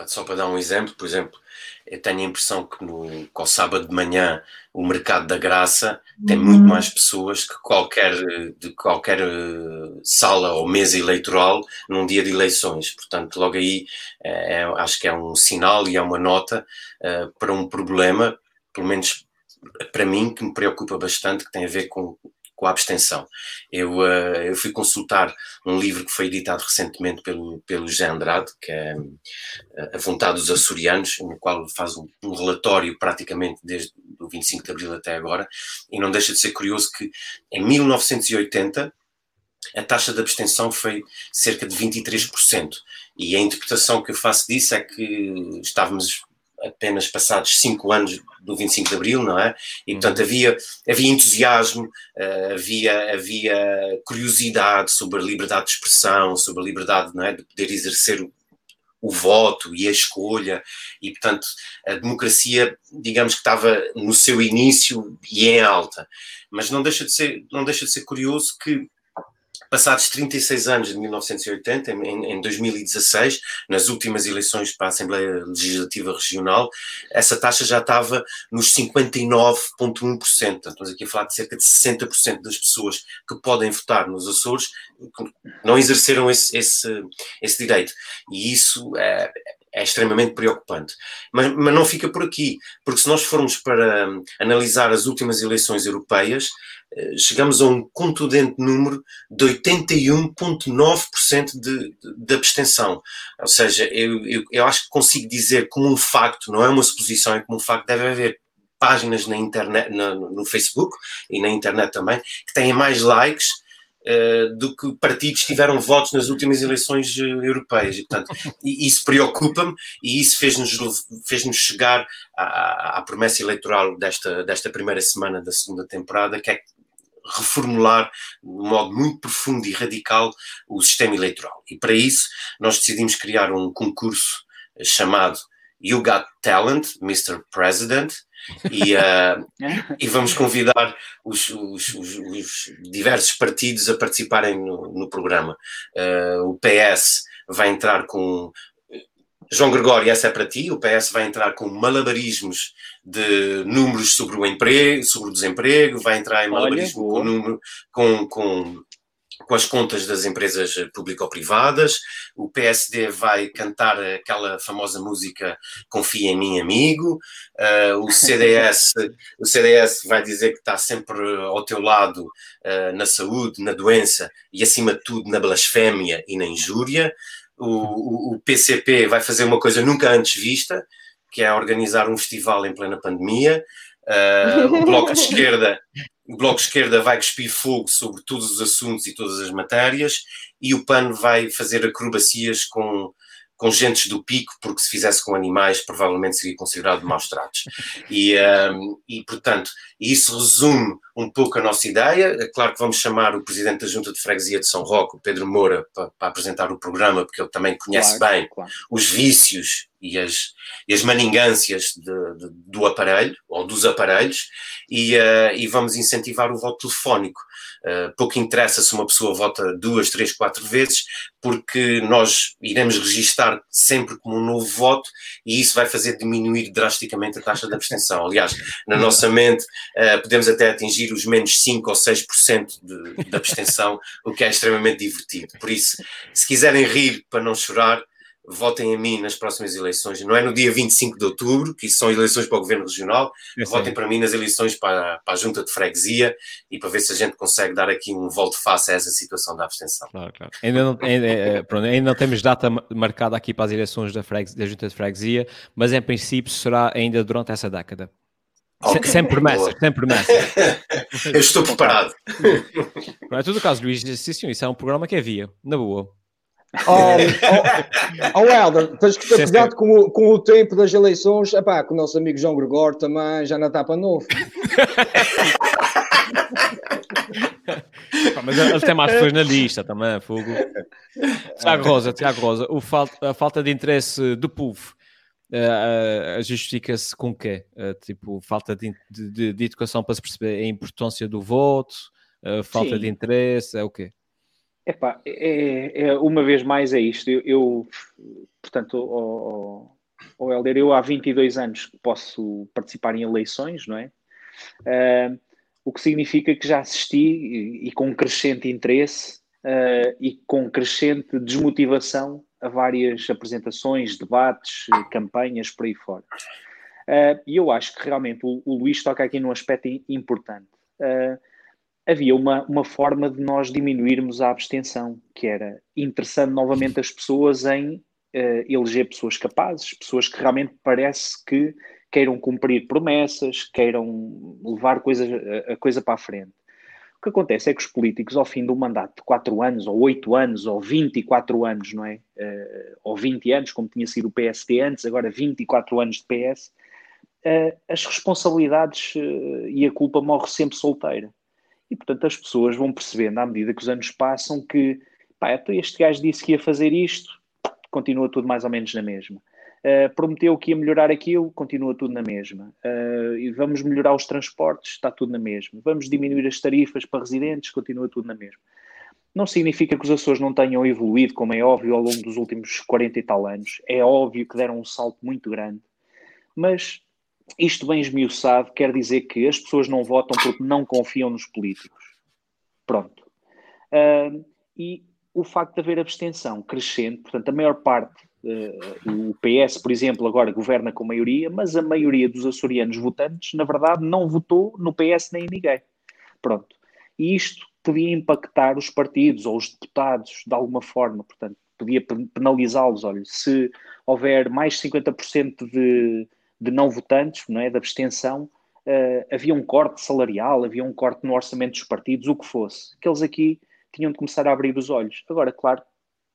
só para dar um exemplo, por exemplo, eu tenho a impressão que no, com o sábado de manhã o mercado da graça tem muito uhum. mais pessoas que qualquer, de qualquer uh, sala ou mesa eleitoral num dia de eleições. Portanto, logo aí é, acho que é um sinal e é uma nota uh, para um problema, pelo menos para mim, que me preocupa bastante, que tem a ver com, com a abstenção. Eu, uh, eu fui consultar um livro que foi editado recentemente pelo, pelo José Andrade, que é uh, A Vontade dos Açorianos, no qual faz um, um, relatório praticamente desde o 25 de Abril até agora, e não deixa de ser curioso que em 1980 a taxa de abstenção foi cerca de 23%, e a interpretação que eu faço disso é que estávamos apenas passados cinco anos do 25 de Abril, não é? E portanto uhum. havia, havia entusiasmo, uh, havia, havia curiosidade sobre a liberdade de expressão, sobre a liberdade não é? de poder exercer o, o voto e a escolha, e portanto a democracia, digamos que estava no seu início e em alta. Mas não deixa de ser, não deixa de ser curioso que Passados 36 anos de 1980, em, em 2016, nas últimas eleições para a Assembleia Legislativa Regional, essa taxa já estava nos 59,1%. Estamos aqui a falar de cerca de 60% das pessoas que podem votar nos Açores não exerceram esse, esse, esse direito. E isso é, é extremamente preocupante. Mas, mas, não fica por aqui, porque se nós formos para um, analisar as últimas eleições europeias, eh, chegamos a um contundente número de 81,9% de, de, abstenção. Ou seja, eu, eu, eu acho que consigo dizer como um facto, não é uma suposição, é como um facto, deve haver páginas na internet, no Facebook e na internet também, que têm mais likes do que partidos tiveram votos nas últimas eleições uh, europeias. E, portanto, isso preocupa-me e isso fez-nos fez -nos chegar à, à, promessa eleitoral desta, desta primeira semana da segunda temporada, que é reformular de um modo muito profundo e radical o sistema eleitoral. E para isso nós decidimos criar um concurso chamado You Got Talent, Mr. President, e, uh, e vamos convidar os, os, os, os, diversos partidos a participarem no, no programa. Uh, o PS vai entrar com. João Gregório, essa é para ti. O PS vai entrar com malabarismos de números sobre o emprego, sobre o desemprego, vai entrar em malabarismo Olha, com, número, com, com com as contas das empresas público-privadas. O PSD vai cantar aquela famosa música Confia em mim, amigo. Uh, o CDS, o CDS vai dizer que está sempre ao teu lado uh, na saúde, na doença e acima de tudo na blasfémia e na injúria. O, o, o PCP vai fazer uma coisa nunca antes vista, que é organizar um festival em plena pandemia. Uh, o Bloco de Esquerda o Bloco de Esquerda vai cuspir fogo sobre todos os assuntos e todas as matérias, e o PAN vai fazer acrobacias com, com gentes do pico, porque se fizesse com animais, provavelmente seria considerado maus tratos. E, um, e, portanto, isso resume um pouco a nossa ideia. É claro que vamos chamar o presidente da Junta de Freguesia de São Roque, o Pedro Moura, para, para apresentar o programa, porque ele também conhece claro, bem claro. os vícios e as, e as maningâncias de, de, do aparelho, ou dos aparelhos, e, uh, e vamos incentivar o voto telefónico. Uh, pouco interessa se uma pessoa vota duas, três, quatro vezes, porque nós iremos registar sempre como um novo voto e isso vai fazer diminuir drasticamente a taxa de abstenção. Aliás, na nossa mente, uh, podemos até atingir os menos 5 ou 6% de, de abstenção, o que é extremamente divertido. Por isso, se quiserem rir para não chorar, votem a mim nas próximas eleições. Não é no dia 25 de outubro, que são eleições para o Governo Regional. votem para mim nas eleições para, para, a Junta de Freguesia e para ver se a gente consegue dar aqui um volte face a essa situação da abstenção. Claro, claro. Ainda, não, ainda, é, pronto, ainda não temos data marcada aqui para as eleições da, da Junta de Freguesia, mas em princípio será ainda durante essa década. Okay. Sem, promessas, sem promessas. Eu estou preparado. Não é tudo o caso, Luís. Isso é um programa que havia, na boa. Oh, oh, oh Helder, tens que ter cuidado com o, com o tempo das eleições. Epá, com o nosso amigo João Gregório também já está para novo. mas ele tem mais pessoas na lista também, fogo. Tiago Rosa, Tiago Rosa, o falta, a falta de interesse do povo uh, uh, justifica-se com o quê? Uh, tipo, falta de, de, de, educação para se perceber a importância do voto, falta Sim. de interesse, é o quê? Epá, é, é, uma vez mais é isto. Eu, eu portanto, o, o Helder, eu há 22 anos que posso participar em eleições, não é? Uh, o que significa que já assisti e, e com crescente interesse uh, e com crescente desmotivação a várias apresentações, debates, campanhas por aí fora. Uh, e eu acho que realmente o, o Luís toca aqui num aspecto importante. Uh, havia uma, uma forma de nós diminuirmos a abstenção, que era interessando novamente as pessoas em uh, eleger pessoas capazes, pessoas que realmente parece que queiram cumprir promessas, queiram levar coisa, a coisa para a frente. O que acontece é que os políticos, ao fim do mandato de 4 anos, ou 8 anos, ou 24 anos, não é? Uh, ou 20 anos, como tinha sido o PSD antes, agora 24 anos de PS, uh, eh, as responsabilidades uh, e a culpa morre sempre solteira. E, portanto, as pessoas vão percebendo, à medida que os anos passam, que pá, então este gajo disse que ia fazer isto, continua tudo mais ou menos na mesma. Uh, prometeu que ia melhorar aquilo, continua tudo na mesma. Uh, e vamos melhorar os transportes, está tudo na mesma. Vamos diminuir as tarifas para residentes, continua tudo na mesma. Não significa que os Açores não tenham evoluído, como é óbvio, ao longo dos últimos 40 e tal anos. É óbvio que deram um salto muito grande. Mas isto bem esmiuçado quer dizer que as pessoas não votam porque não confiam nos políticos. Pronto. Uh, e o facto de haver abstenção crescente, portanto, a maior parte, uh, o PS, por exemplo, agora governa com maioria, mas a maioria dos açorianos votantes, na verdade, não votou no PS nem em ninguém. Pronto. E isto podia impactar os partidos ou os deputados de alguma forma, portanto, podia penalizá-los. Olha, se houver mais de 50% de, de não votantes, não é, de abstenção, uh, havia um corte salarial, havia um corte no orçamento dos partidos, o que fosse. Que eles aqui tinham de começar a abrir os olhos. Agora, claro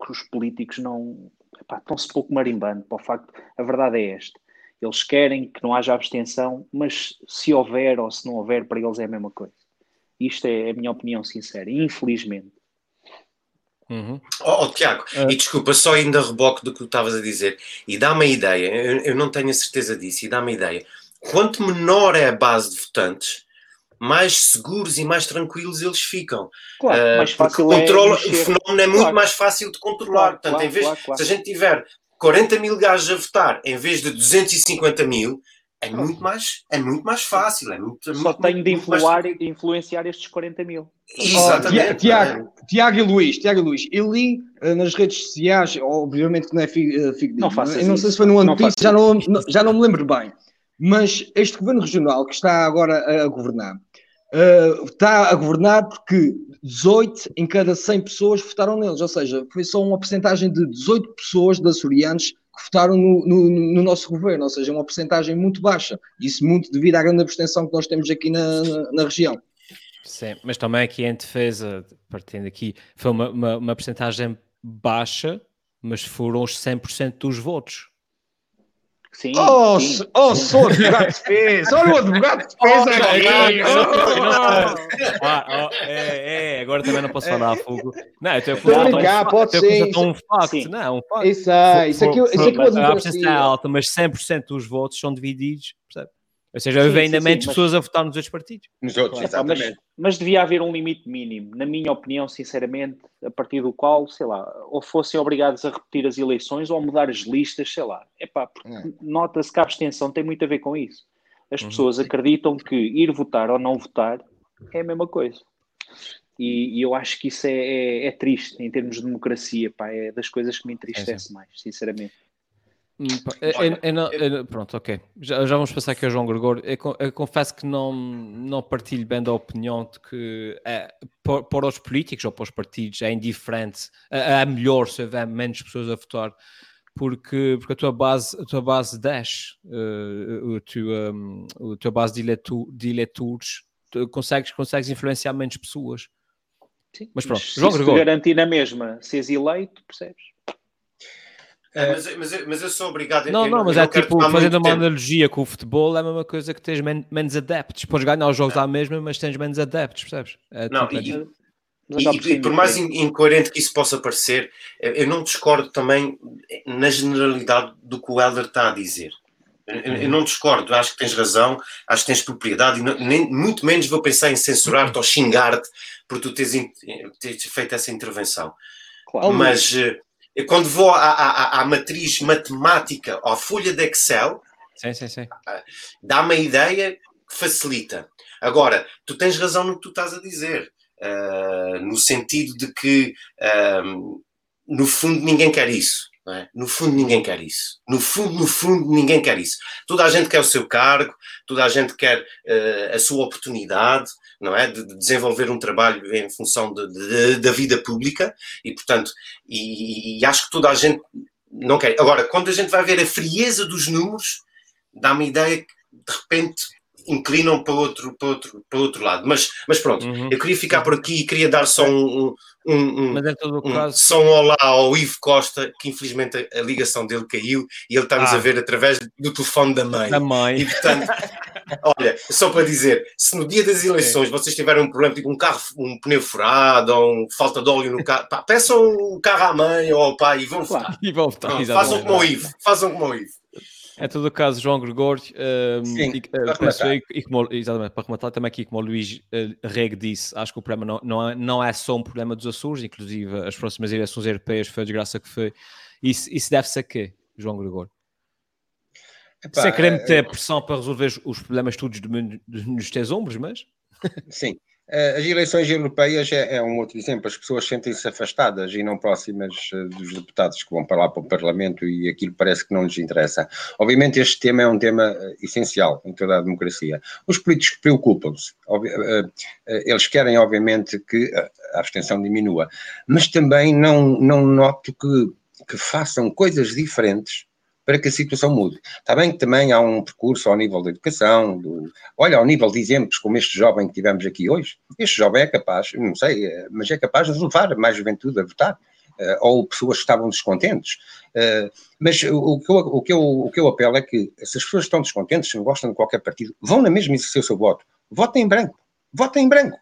que os políticos não estão-se pouco marimbando para o facto, a verdade é esta. Eles querem que não haja abstenção, mas se houver ou se não houver, para eles é a mesma coisa. Isto é a minha opinião sincera, infelizmente. Uhum. Oh, oh, Tiago, uh... e desculpa, só ainda reboque do que tu estavas a dizer, e dá-me a ideia, eu, eu, não tenho a certeza disso, e dá-me a ideia, quanto menor é a base de votantes, mais seguros e mais tranquilos eles ficam. Claro, uh, mais fácil é controla, é o fenómeno é muito claro. mais fácil de controlar. Claro, Portanto, claro, em vez, se a gente tiver 40 mil gajos a votar em vez de 250 mil, é muito mais, é muito mais fácil. É muito, Só muito, tenho de, influar, mais... influenciar estes 40 mil. Exatamente. Oh, Tiago, Tiago e Luís, Tiago e Luís, eu li uh, nas redes sociais, obviamente que não é fidedigno, não, faço não sei se foi no notícia, já não, já não me lembro bem, mas este governo regional que está agora a governar, está a governar porque 18 em cada 100 pessoas votaram neles, ou seja, foi só uma porcentagem de 18 pessoas de açorianos que votaram no, no, no, nosso governo, ou seja, uma porcentagem muito baixa. Isso muito devido à grande abstenção que nós temos aqui na, na, na região. Sim, mas também aqui em defesa, partindo aqui, foi uma, uma, uma porcentagem baixa, mas foram os 100% dos votos. Sim, oh, sim. oh, sou advogado de defesa! Olha o advogado! Oh, oh, é, é, agora também não posso falar fogo. Não, eu tenho que usar um, pode ser. um facto. Não, um facto. Isso, é, isso aqui, isso aqui é a abstenção é alta, mas 100% dos votos são divididos, percebe? Ou seja, sim, ainda menos pessoas mas... a votar nos outros partidos. Nos outros, claro, exatamente. Mas, mas, devia haver um limite mínimo, na minha opinião, sinceramente, a partir do qual, sei lá, ou fossem obrigados a repetir as eleições ou a mudar as listas, sei lá. Epá, porque é. nota-se que a abstenção tem muito a ver com isso. As uhum. pessoas acreditam que ir votar ou não votar é a mesma coisa. E, e eu acho que isso é, é, é, triste em termos de democracia, pá, é das coisas que me entristece é, mais, sinceramente. Hum, eu, eu, eu, pronto, ok. Já, já, vamos passar aqui ao João Gregório. Eu, confesso que não, não partilho bem da opinião de que é, para, para, os políticos ou para os partidos é indiferente, é, é melhor se houver menos pessoas a votar, porque, porque a tua base, a tua base desce, uh, a, tua, um, a tua base de, eleitor, de eleitores, consegues, consegues influenciar menos pessoas. Sim, mas pronto, mas, João se Gregório. garantir na mesma, seres eleito, percebes? É, mas, mas, mas, eu sou obrigado Não, não, mas é tipo, fazendo uma tempo. analogia com o futebol, é a mesma coisa que tens men menos adeptos. Podes ganhar os jogos à mesma, mas tens menos adeptos, percebes? É, não, tipo, e, e, e, por mais incoerente que isso possa parecer, eu não discordo também na generalidade do que o Helder está a dizer. Eu, não discordo, acho que tens razão, acho que tens propriedade, e não, nem, muito menos vou pensar em censurar-te ou xingar-te por tu teres, teres, feito essa intervenção. Claro. Mas eh, eu, quando vou à, à, à, matriz matemática, à folha de Excel, sim. dá-me a ideia que facilita. Agora, tu tens razão no que tu estás a dizer, uh, no sentido de que, uh, no fundo, ninguém quer isso. É? No fundo, ninguém quer isso. No fundo, no fundo, ninguém quer isso. Toda a gente quer o seu cargo, toda a gente quer uh, a sua oportunidade, não é? De, de desenvolver um trabalho em função de, da vida pública e, portanto, e, e, acho que toda a gente não quer. Agora, quando a gente vai ver a frieza dos números, dá-me ideia que, de repente, inclinam para outro, para outro, para outro lado. Mas, mas pronto, uhum. eu queria ficar por aqui e queria dar só um, um, um, mas é todo um caso... só um olá ao Ivo Costa, que infelizmente a, a ligação dele caiu e ele está-nos ah. a ver através do telefone da mãe. Da mãe. E portanto, olha, só para dizer, se no dia das eleições vocês tiverem um problema, tipo um carro, um pneu furado ou um, falta de óleo no carro, pá, peçam o carro à mãe ou ao pai e vão votar. E vão votar, façam como o Ivo, façam como o Ivo. Em todo o caso, João Gregório, um, Sim, e, para uh, rematar. eu, e como, exatamente, para rematar também aqui, como o Luís uh, Reg disse, acho que o problema não, não, é, não é só um problema dos Açores, inclusive as próximas eleições europeias foi a desgraça que foi. Isso, isso deve-se a quê, João Gregório? Epá, Sem querer eh, meter pressão para resolver os- problemas todos nos teus ombros, mas... Sim. Eh, As eleições europeias é, é um outro exemplo. As pessoas sentem-se afastadas e não próximas eh, dos deputados que vão para lá para o Parlamento e aquilo parece que não lhes interessa. Obviamente, este tema é um tema essencial em toda a democracia. Os políticos preocupam-se. Eles querem, obviamente, que a- a abstenção diminua, mas também não, não noto que, que façam coisas diferentes para que a situação mude. Está bem que também há um percurso ao nível da educação, do, olha, ao nível de exemplos como este jovem que tivemos aqui hoje. Este jovem é capaz, não sei, eh, mas é capaz de levar mais juventude a votar. eh, ou pessoas que estavam descontentes. Eh, mas o que eu, o, que eu, o que eu apelo é que se as pessoas estão descontentes, se não gostam de qualquer partido, vão na mesma exercer o seu voto. Votem em branco. Votem em branco.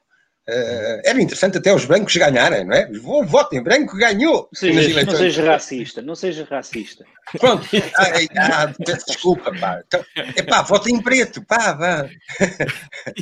Eh, era interessante até os brancos ganharem, não é? Vou- Votem em branco, ganhou. Não seja, não racista, não seja racista. Pronto. Ai, ah, peço desculpa, pá. Então, epá, votem em preto, pá, vá.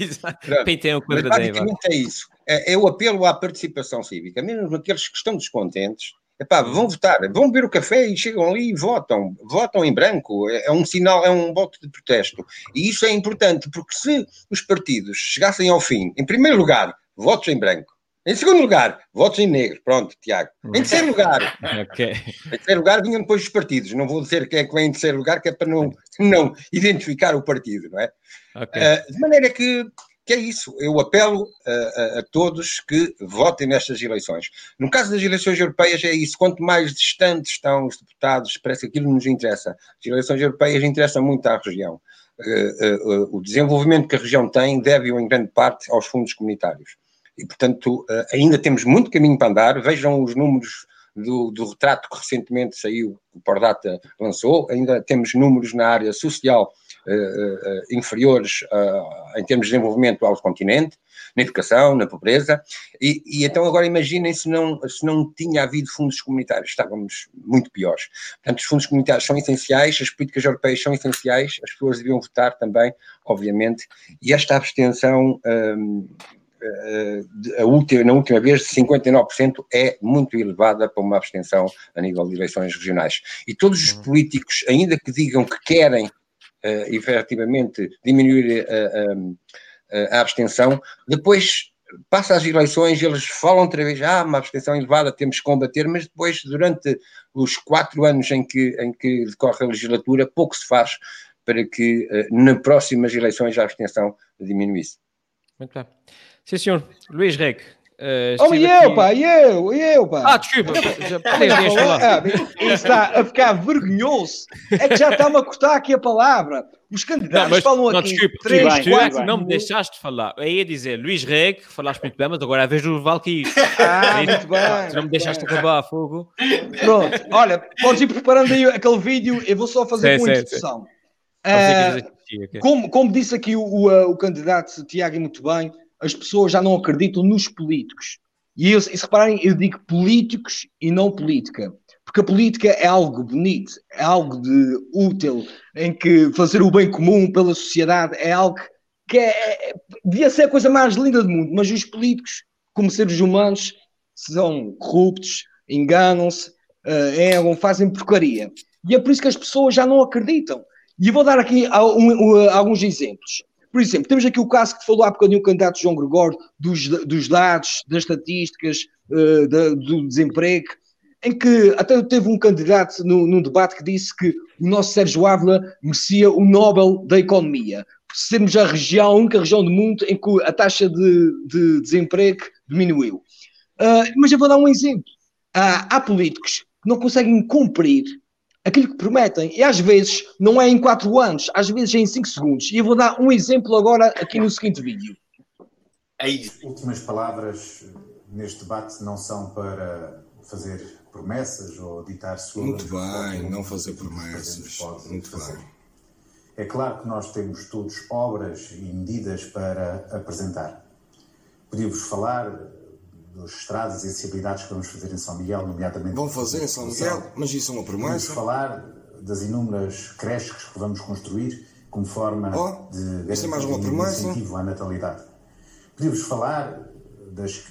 O Mas basicamente é isso. É, é o apelo à participação cívica. Mesmo aqueles que estão descontentes, epá, vão votar, vão beber o café e chegam ali e votam. Votam em branco. É, é um sinal, é um voto de protesto. E isso é importante, porque se os partidos chegassem ao fim, em primeiro lugar, votos em branco. Em segundo lugar, votos em negro. Pronto, Tiago. Em terceiro lugar, Ok. em terceiro lugar vinham depois os partidos. Não vou dizer quem é que vem em terceiro lugar, que é para não, não identificar o partido, não é? ok. Uh, de maneira que, que é isso. Eu apelo uh, a, a todos que votem nestas eleições. No caso das eleições europeias, é isso. Quanto mais distantes estão os deputados, parece que aquilo nos interessa. As eleições europeias interessam muito à região. Uh, o desenvolvimento que a região tem deve, em grande parte, aos fundos comunitários. E, portanto, uh, ainda temos muito caminho para andar. Vejam os números do, do retrato que recentemente saiu, o Pordata lançou. Ainda temos números na área social uh, uh, inferiores uh, em termos de desenvolvimento ao continente, na educação, na pobreza. E, e então agora imaginem se não, se não tinha havido fundos comunitários, estávamos muito piores. Portanto, os fundos comunitários são essenciais, as políticas europeias são essenciais, as pessoas deviam votar também, obviamente, e esta abstenção. Um, a última, na última vez, 59% é muito elevada para uma abstenção a nível de eleições regionais. E todos os políticos, ainda que digam que querem uh, efetivamente diminuir a, a, a abstenção, depois passa as eleições, eles falam outra vez, ah, uma abstenção elevada, temos que combater, mas depois, durante os quatro anos em que, em que decorre a legislatura, pouco se faz para que uh, nas próximas eleições a abstenção diminuísse. Muito bem. Sim, senhor. Luís Reg. Uh, oh, e eu, aqui... pá, e eu, e eu, pá. Ah, desculpa, já. Ah, está a ficar vergonhoso. É que já está-me a cortar aqui a palavra. Os candidatos não, mas, falam não, aqui. Desculpa, três, desculpa, quatro, não me deixaste falar. Eu ia dizer Luís Reg, falaste muito bem, mas agora é a vez do Valkyrie. Ah, muito bem. Não me deixaste bem. acabar a fogo. Pronto, olha, podes ir preparando aí aquele vídeo, eu vou só fazer sim, uma sim, introdução. Uh, como, como disse aqui o, o, o candidato Tiago muito bem, as pessoas já não acreditam nos políticos. E, eu, e se repararem, eu digo políticos e não política. Porque a política é algo bonito, é algo de útil, em que fazer o bem comum pela sociedade é algo que é, é, devia ser a coisa mais linda do mundo. Mas os políticos, como seres humanos, são corruptos, enganam-se, uh, erram, fazem porcaria. E é por isso que as pessoas já não acreditam. E vou dar aqui alguns exemplos. Por exemplo, temos aqui o caso que falou há bocadinho o candidato João Gregório, dos, dos dados, das estatísticas, uh, da, do desemprego, em que até teve um candidato no, num debate que disse que o nosso Sérgio Ávila merecia o Nobel da Economia, por sermos a região, a única região do mundo em que a taxa de, de desemprego diminuiu. Uh, mas eu vou dar um exemplo. Uh, há políticos que não conseguem cumprir aquilo que prometem. E às vezes não é em 4 anos, às vezes é em 5 segundos. E eu vou dar um exemplo agora aqui no seguinte vídeo. As últimas palavras neste debate não são para fazer promessas ou ditar Muito bem, não fazer promessas. Muito fazer. bem. É claro que nós temos todos obras e medidas para apresentar. Podíamos falar dos estradas e acessibilidades que vamos fazer em São Miguel, nomeadamente. Vão fazer em São Miguel? Mas isso é uma promessa? falar das inúmeras creches que vamos construir como forma Oh, de esta é mais garantir uma promessa. incentivo à natalidade. Podia-vos falar das,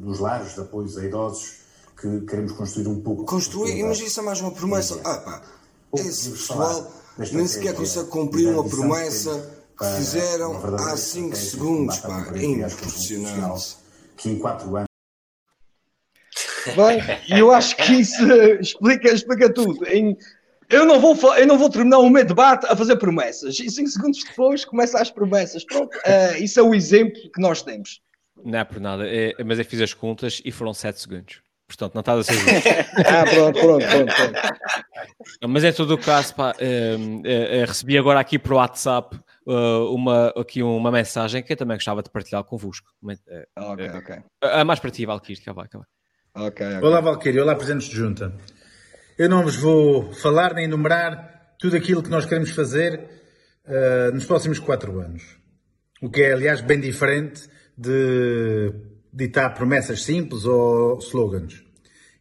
dos lares de apoios a idosos que queremos construir um pouco. Construir, mas isso é mais uma promessa. Ah pá, esse pessoal nem sequer consegue cumprir uma promessa que fizeram há 5 estratégia de segundos, pá. exclusão Impressionante. Que em quatro anos. Bem, e eu acho que isso eh, explica, explica tudo. Em- eu, não vou, eu não vou terminar o meu debate a fazer promessas. E cinco segundos depois começa as promessas. Pronto, eh, isso é o exemplo que nós temos. Não é por nada, é- mas eu fiz as contas e foram 7 segundos. Portanto, não estás a ser justo. Ah, pronto, pronto, pronto. pronto. Mas em todo o caso, pá, eh, eh, eh, recebi agora aqui para o WhatsApp eh, uma, aqui uma mensagem que eu também gostava de partilhar convosco. Eh, Ok, ok. A mais para ti, Valkyrie, que vai, vai. Ok, ok. Olá, Valquíria. Olá, Presidentes de Junta. Eu não vos vou falar nem enumerar tudo aquilo que nós queremos fazer eh, nos próximos quatro anos. O que é, aliás, bem diferente de ditar promessas simples ou slogans.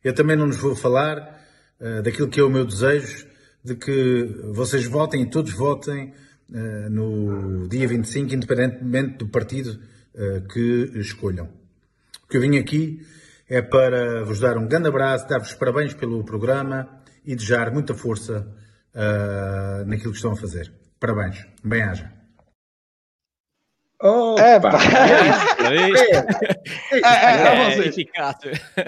Eu também não vos vou falar eh, daquilo que é o meu desejo de que vocês votem e todos votem eh, no dia 25, independentemente do partido que escolham. O que eu vim aqui é para vos dar um grande abraço, dar-vos parabéns pelo programa e desejar muita força ah, naquilo que estão a fazer. Parabéns. Bem-aja. Oh, É, pá. É, é, vocês. eficaz.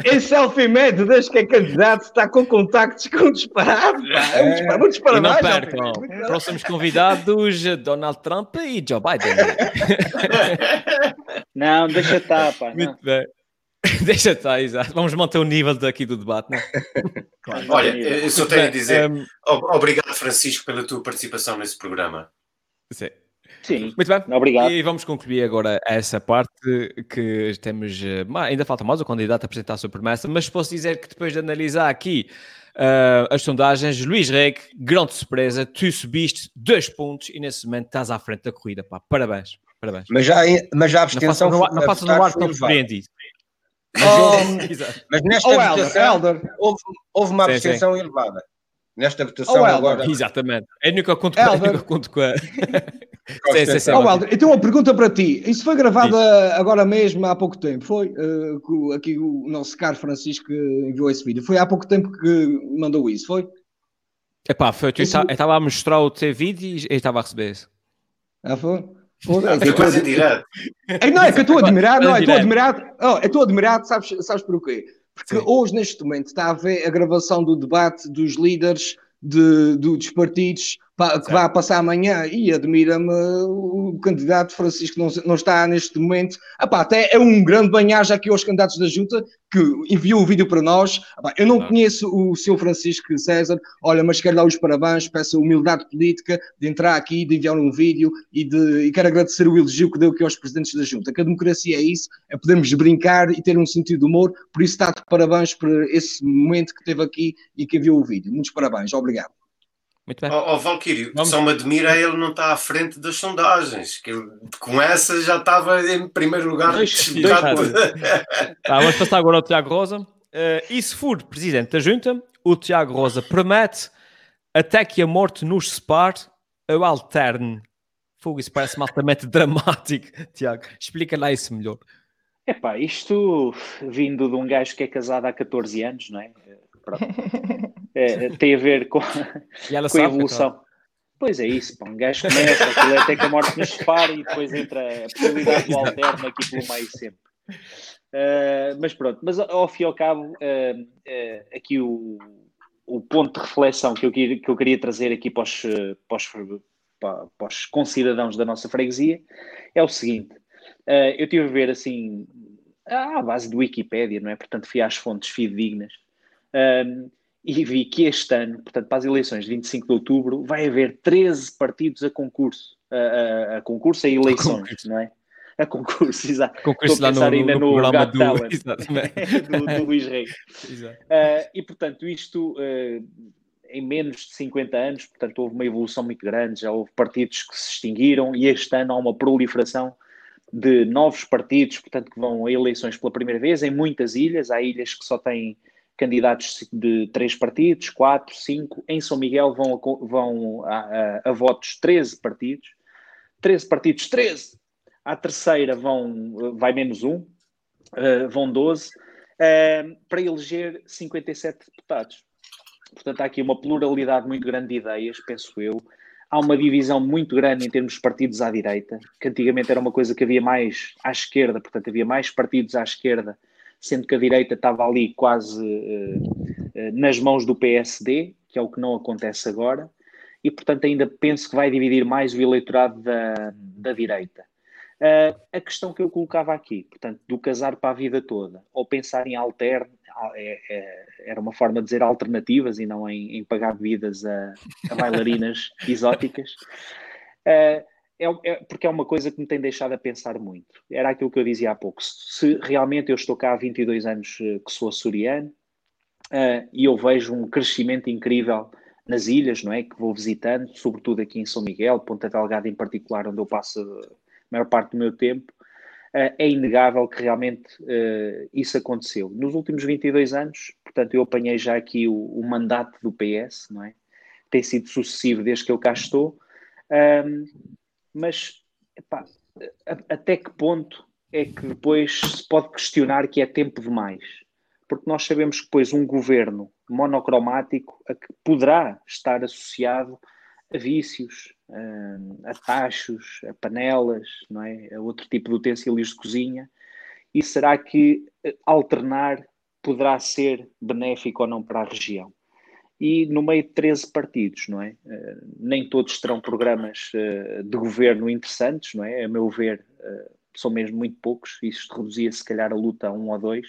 Esse selfie-made, desde que é candidato, está com contactos com disparados. pá. É Muitos E não parabéns. percam, próximos convidados, Donald Trump e Joe Biden. Não, deixa estar, pá. Não. Muito bem. Deixa estar, exato. Vamos manter o nível daqui do debate, não é? Olha, eu só tenho a dizer, Um, ob- obrigado, Francisco, pela tua participação nesse programa. sim. Sim, Muito bem. obrigado. E vamos concluir agora essa parte que temos. eh, ainda falta mais o candidato a apresentar a sua promessa, mas posso dizer que depois de analisar aqui ah, as sondagens, Luís Reg, grande surpresa, tu subiste dois pontos e nesse momento estás à frente da corrida. Pá. Parabéns. Parabéns. Mas já, mas já a Não abstenção passas no ar, não passas no ar tão elevada. Oh. Mas nesta oh, Helder, votação Helder. houve, houve uma Sim, abstenção elevada. Nesta votação Oh, agora. Exatamente. É a única conto única conto com a. sim, sim, sim. Oh, Helder, tenho uma pergunta para ti. Isso foi gravado ah, agora mesmo, há pouco tempo, foi? O- aqui o nosso caro Francisco enviou esse vídeo. Foi há pouco tempo que mandou isso, foi? Epá, foi, Isso- eu estava a mostrar o teu vídeo e eu estava a receber isso. Ah, foi? Quase em direto. É, não, é que eu estou admirado, não, eu estou Direto. admirado, oh, eu estou admirado, sabes, sabes por quê? Porque Sim. hoje, neste momento, está a ver a gravação do debate dos líderes de, do- dos partidos pa- que vai passar amanhã e admira-me o candidato Francisco não, não está neste momento. Epá, até é um grande banhagem aqui aos candidatos da junta que enviou o vídeo para nós. Epá, eu não conheço o seu Francisco César, olha, mas quero dar os parabéns, peço a humildade política de entrar aqui, de enviar um vídeo e, de, e quero agradecer o elogio que deu aqui aos presidentes da junta. Que a democracia é isso, é podermos brincar e ter um sentido de humor, por isso está de parabéns por esse momento que teve aqui e que enviou o vídeo. Muitos parabéns, obrigado. Muito bem. Ó oh, Valquírio, Vamos. só me admira ele não está à frente das sondagens, que com essa já estava em primeiro lugar. Dois- disputado. Tá, vamos passar agora ao Tiago Rosa. Eh, e se for presidente da junta, o Tiago Rosa promete até que a morte nos separe, eu alterne. Fogo, isso parece-me altamente dramático. Tiago, explica lá isso melhor. Epá, isto vindo de um gajo que é casado há 14 anos, não é? Pronto. É, tem a ver com, com a evolução. Pois é isso, pá, um gajo começa, aquilo é até que a morte nos separe e depois entra a possibilidade do alterno aqui pelo meio sempre. Uh, mas pronto, mas ao fim e ao cabo, uh, uh, aqui o, o ponto de reflexão que eu, queria, que eu queria trazer aqui para os, para, os, para, os concidadãos da nossa freguesia é o seguinte: eu tive a ver assim, à base de Wikipédia, não é? Portanto, fui às fontes fidedignas. Um, e vi que este ano, portanto, para as eleições de 25 de outubro, vai haver 13 partidos a concurso, a, a, a concurso, a eleições, concurso. não é? A concurso, exato. Concurso Estou a pensar no, ainda no, no, programa Got do, Talent, do, do Luís Reis. Uh, e, portanto, isto uh, em menos de 50 anos, portanto, houve uma evolução muito grande, já houve partidos que se extinguiram e este ano há uma proliferação de novos partidos, portanto, que vão a eleições pela primeira vez em muitas ilhas. Há ilhas que só têm candidatos de três partidos, quatro, cinco. Em São Miguel vão, vão a, a, a votos 13 partidos. 13 partidos, 13. À terceira vão, vai menos um, uh, vão 12, uh, para eleger 57 deputados. Portanto, há aqui uma pluralidade muito grande de ideias, penso eu. Há uma divisão muito grande em termos de partidos à direita, que antigamente era uma coisa que havia mais à esquerda, portanto, havia mais partidos à esquerda, sendo que a direita estava ali quase uh, nas mãos do PSD, que é o que não acontece agora, e portanto ainda penso que vai dividir mais o eleitorado da, da direita. Uh, a questão que eu colocava aqui, portanto, do casar para a vida toda, ou pensar em alterno, é, é, era uma forma de dizer alternativas e não em, em pagar bebidas a, a bailarinas exóticas, uh, é, é, porque é uma coisa que me tem deixado a pensar muito. Era aquilo que eu dizia há pouco. Se realmente eu estou cá há 22 anos eh, que sou açoriano uh, e eu vejo um crescimento incrível nas ilhas, não é? Que vou visitando, sobretudo aqui em São Miguel, Ponta Delgada em particular, onde eu passo maior parte do meu tempo, uh, é inegável que realmente uh, isso aconteceu. Nos últimos 22 anos, portanto, eu apanhei já aqui o, o mandato do PS, não é? Tem sido sucessivo desde que eu cá estou, um, mas epá, até que ponto é que depois se pode questionar que é tempo demais? Porque nós sabemos que depois um governo monocromático poderá estar associado a vícios, a, a tachos, a panelas, não é? a outro tipo de utensílios de cozinha. E será que alternar poderá ser benéfico ou não para a região? E no meio de 13 partidos, não é? Uh, nem todos terão programas uh, de governo interessantes, não é? A meu ver, uh, são mesmo muito poucos. Isto reduzia, se calhar, a luta a um ou dois.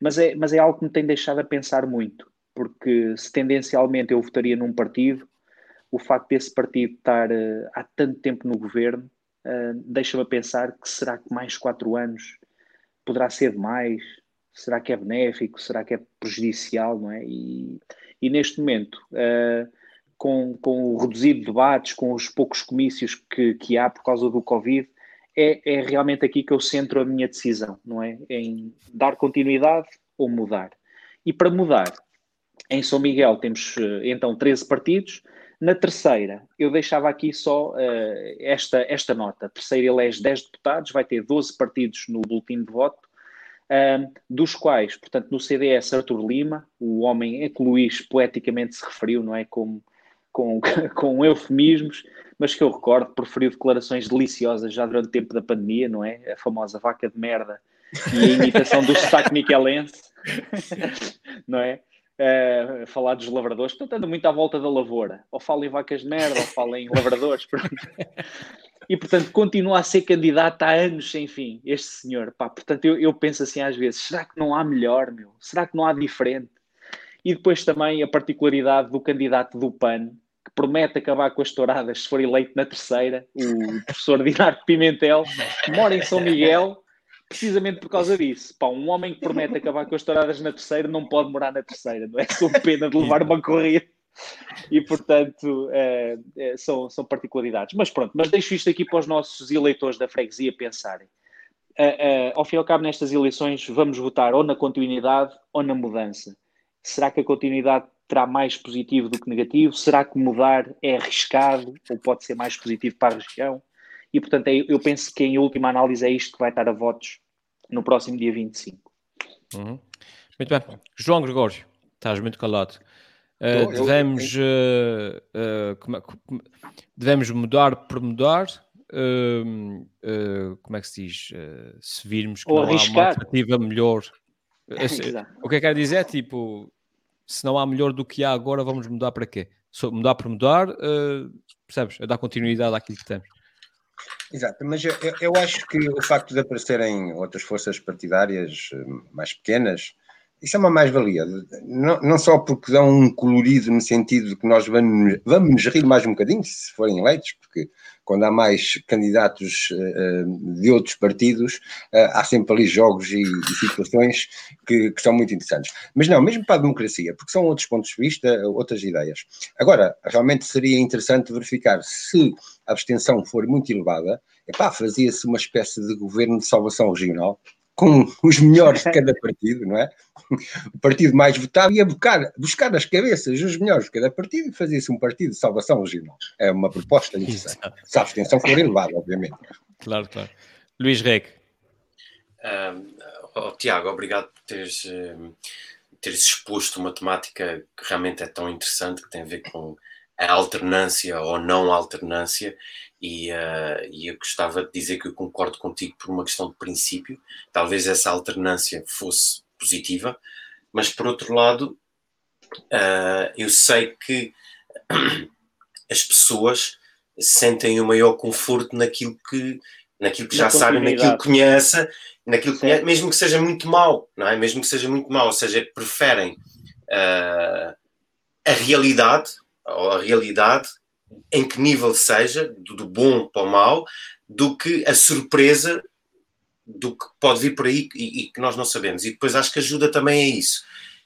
mas, é, mas é algo que me tem deixado a pensar muito, porque se tendencialmente eu votaria num partido, o facto desse partido estar há tanto tempo no governo deixa-me pensar que será que mais quatro anos poderá ser demais? Será que é benéfico? Será que é prejudicial? Não é? E, e neste momento, uh, com, com o reduzido de debates, com os poucos comícios que, que há por causa do Covid, é, é realmente aqui que eu centro a minha decisão, não é? Em dar continuidade ou mudar. E para mudar, em São Miguel temos então 13 partidos, na terceira, eu deixava aqui só uh, esta, esta nota. A terceira elege 10 deputados, vai ter 12 partidos no boletim de voto, uh, dos quais, portanto, no CDS, Artur Lima, o homem a que Luís poeticamente se referiu, não é? Com, com, eufemismos, mas que eu recordo, preferiu declarações deliciosas já durante o tempo da pandemia, não é? A famosa vaca de merda e a imitação do sotaque miquelense, não é? uh, falar dos lavradores, portanto anda muito à volta da lavoura, ou fala em vacas de merda, ou fala em lavradores, e portanto continua a ser candidato há anos sem fim, este senhor, pá, portanto eu, eu penso assim às vezes, será que não há melhor, meu? Será que não há diferente? E depois também a particularidade do candidato do PAN, que promete acabar com as touradas se for eleito na terceira, o professor Dinardo Pimentel, que mora em São Miguel, precisamente por causa disso. Pá, um homem que promete acabar com as touradas na terceira não pode morar na terceira, não é? Sou pena de levar uma corrida. E, portanto, é, é, são, são particularidades. Mas pronto, mas deixo isto aqui para os nossos eleitores da freguesia pensarem. Uh, uh, ao fim e ao cabo, nestas eleições, vamos votar ou na continuidade ou na mudança. Será que a continuidade terá mais positivo do que negativo? Será que mudar é arriscado ou pode ser mais positivo para a região? E, portanto, é, eu penso que, em última análise, é isto que vai estar a votos no próximo dia 25. Uhum. Muito bem. João Gregório, estás muito calado. Uh, devemos, uh, uh, como, como, devemos mudar por mudar. como é que se diz? se virmos que Ou não arriscar. há uma alternativa melhor. o que eu quero dizer é tipo, se não há melhor do que há agora, vamos mudar para quê? So, mudar por mudar, percebes? A dar continuidade àquilo que temos. Exato, mas eu, eu, acho que o facto de aparecerem outras forças partidárias eh, mais pequenas, isso é uma mais-valia. Não, não, só porque dão um colorido no sentido de que nós vamos, vamos nos rir mais um bocadinho se forem eleitos, porque quando há mais candidatos uh, de outros partidos, uh, há sempre ali jogos e, e situações que, que, são muito interessantes. Mas não, mesmo para a democracia, porque são outros pontos de vista, outras ideias. Agora, realmente seria interessante verificar se a abstenção for muito elevada, fazia-se uma espécie de governo de salvação regional, com os melhores de cada partido, não é? O partido mais votado ia buscar, buscar as cabeças dos melhores de cada partido e fazia-se um partido de salvação regional. É uma proposta interessante. Se a abstenção for elevada, obviamente. Claro, claro. Luís Reg. Um, oh, Tiago, obrigado por teres, teres exposto uma temática que realmente é tão interessante, que tem a ver com a alternância ou não alternância, e, uh, e eu gostava de dizer que eu concordo contigo por uma questão de princípio. Talvez essa alternância fosse positiva, mas por outro lado, uh, eu sei que as pessoas sentem o maior conforto naquilo que, naquilo que já sabem, naquilo que conhecem, naquilo que conhecem, mesmo que seja muito mau, não é? Mesmo que seja muito mau, ou seja, preferem uh, a realidade ou a realidade em que nível seja, do, do bom para o mau, do que a surpresa do que pode vir por aí e, e, que nós não sabemos. E depois acho que ajuda também a isso.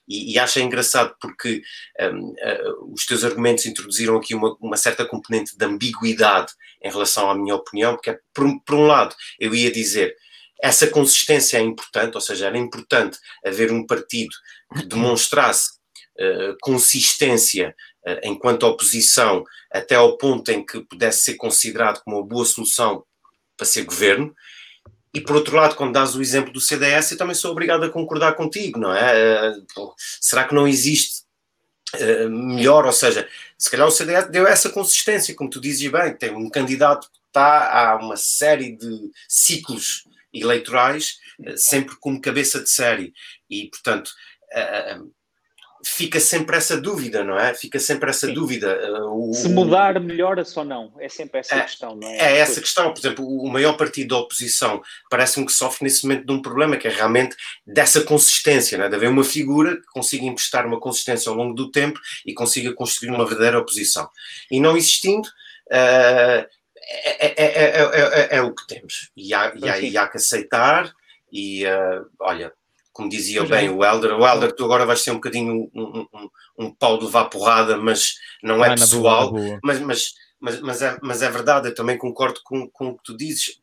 E, e acho engraçado porque um, uh, os teus argumentos introduziram aqui uma, uma, certa componente de ambiguidade em relação à minha opinião, porque, é, por, por um lado, eu ia dizer essa consistência é importante, ou seja, era importante haver um partido que demonstrasse uh, consistência enquanto oposição até ao ponto em que pudesse ser considerado como uma boa solução para ser governo. E por outro lado, quando dás o exemplo do CDS, eu também sou obrigado a concordar contigo, não é? Eh, será que não existe uh, melhor? Ou seja, se calhar o CDS deu essa consistência, como tu dizes bem, tem um candidato que está há uma série de ciclos eleitorais, sempre como cabeça de série. E, portanto, fica sempre essa dúvida, não é? Fica sempre essa Sim. dúvida. Uh, o, Se mudar, melhora-se ou não? É sempre essa é, questão, não é? É essa questão. Por exemplo, o maior partido da oposição parece-me que sofre nesse momento de um problema, que é realmente dessa consistência, não é? de haver uma figura que consiga emprestar uma consistência ao longo do tempo e consiga construir uma verdadeira oposição. E não existindo, uh, é, é, é, o que temos. E há, e há, e há que aceitar. E uh, olha, como dizia pois bem é. o Helder, o Helder, tu agora vais ser um bocadinho um, um, um pau de levar porrada, mas não é ah, pessoal, boa, boa. Mas, mas, mas, mas, é, mas é verdade, eu também concordo com, com o que tu dizes.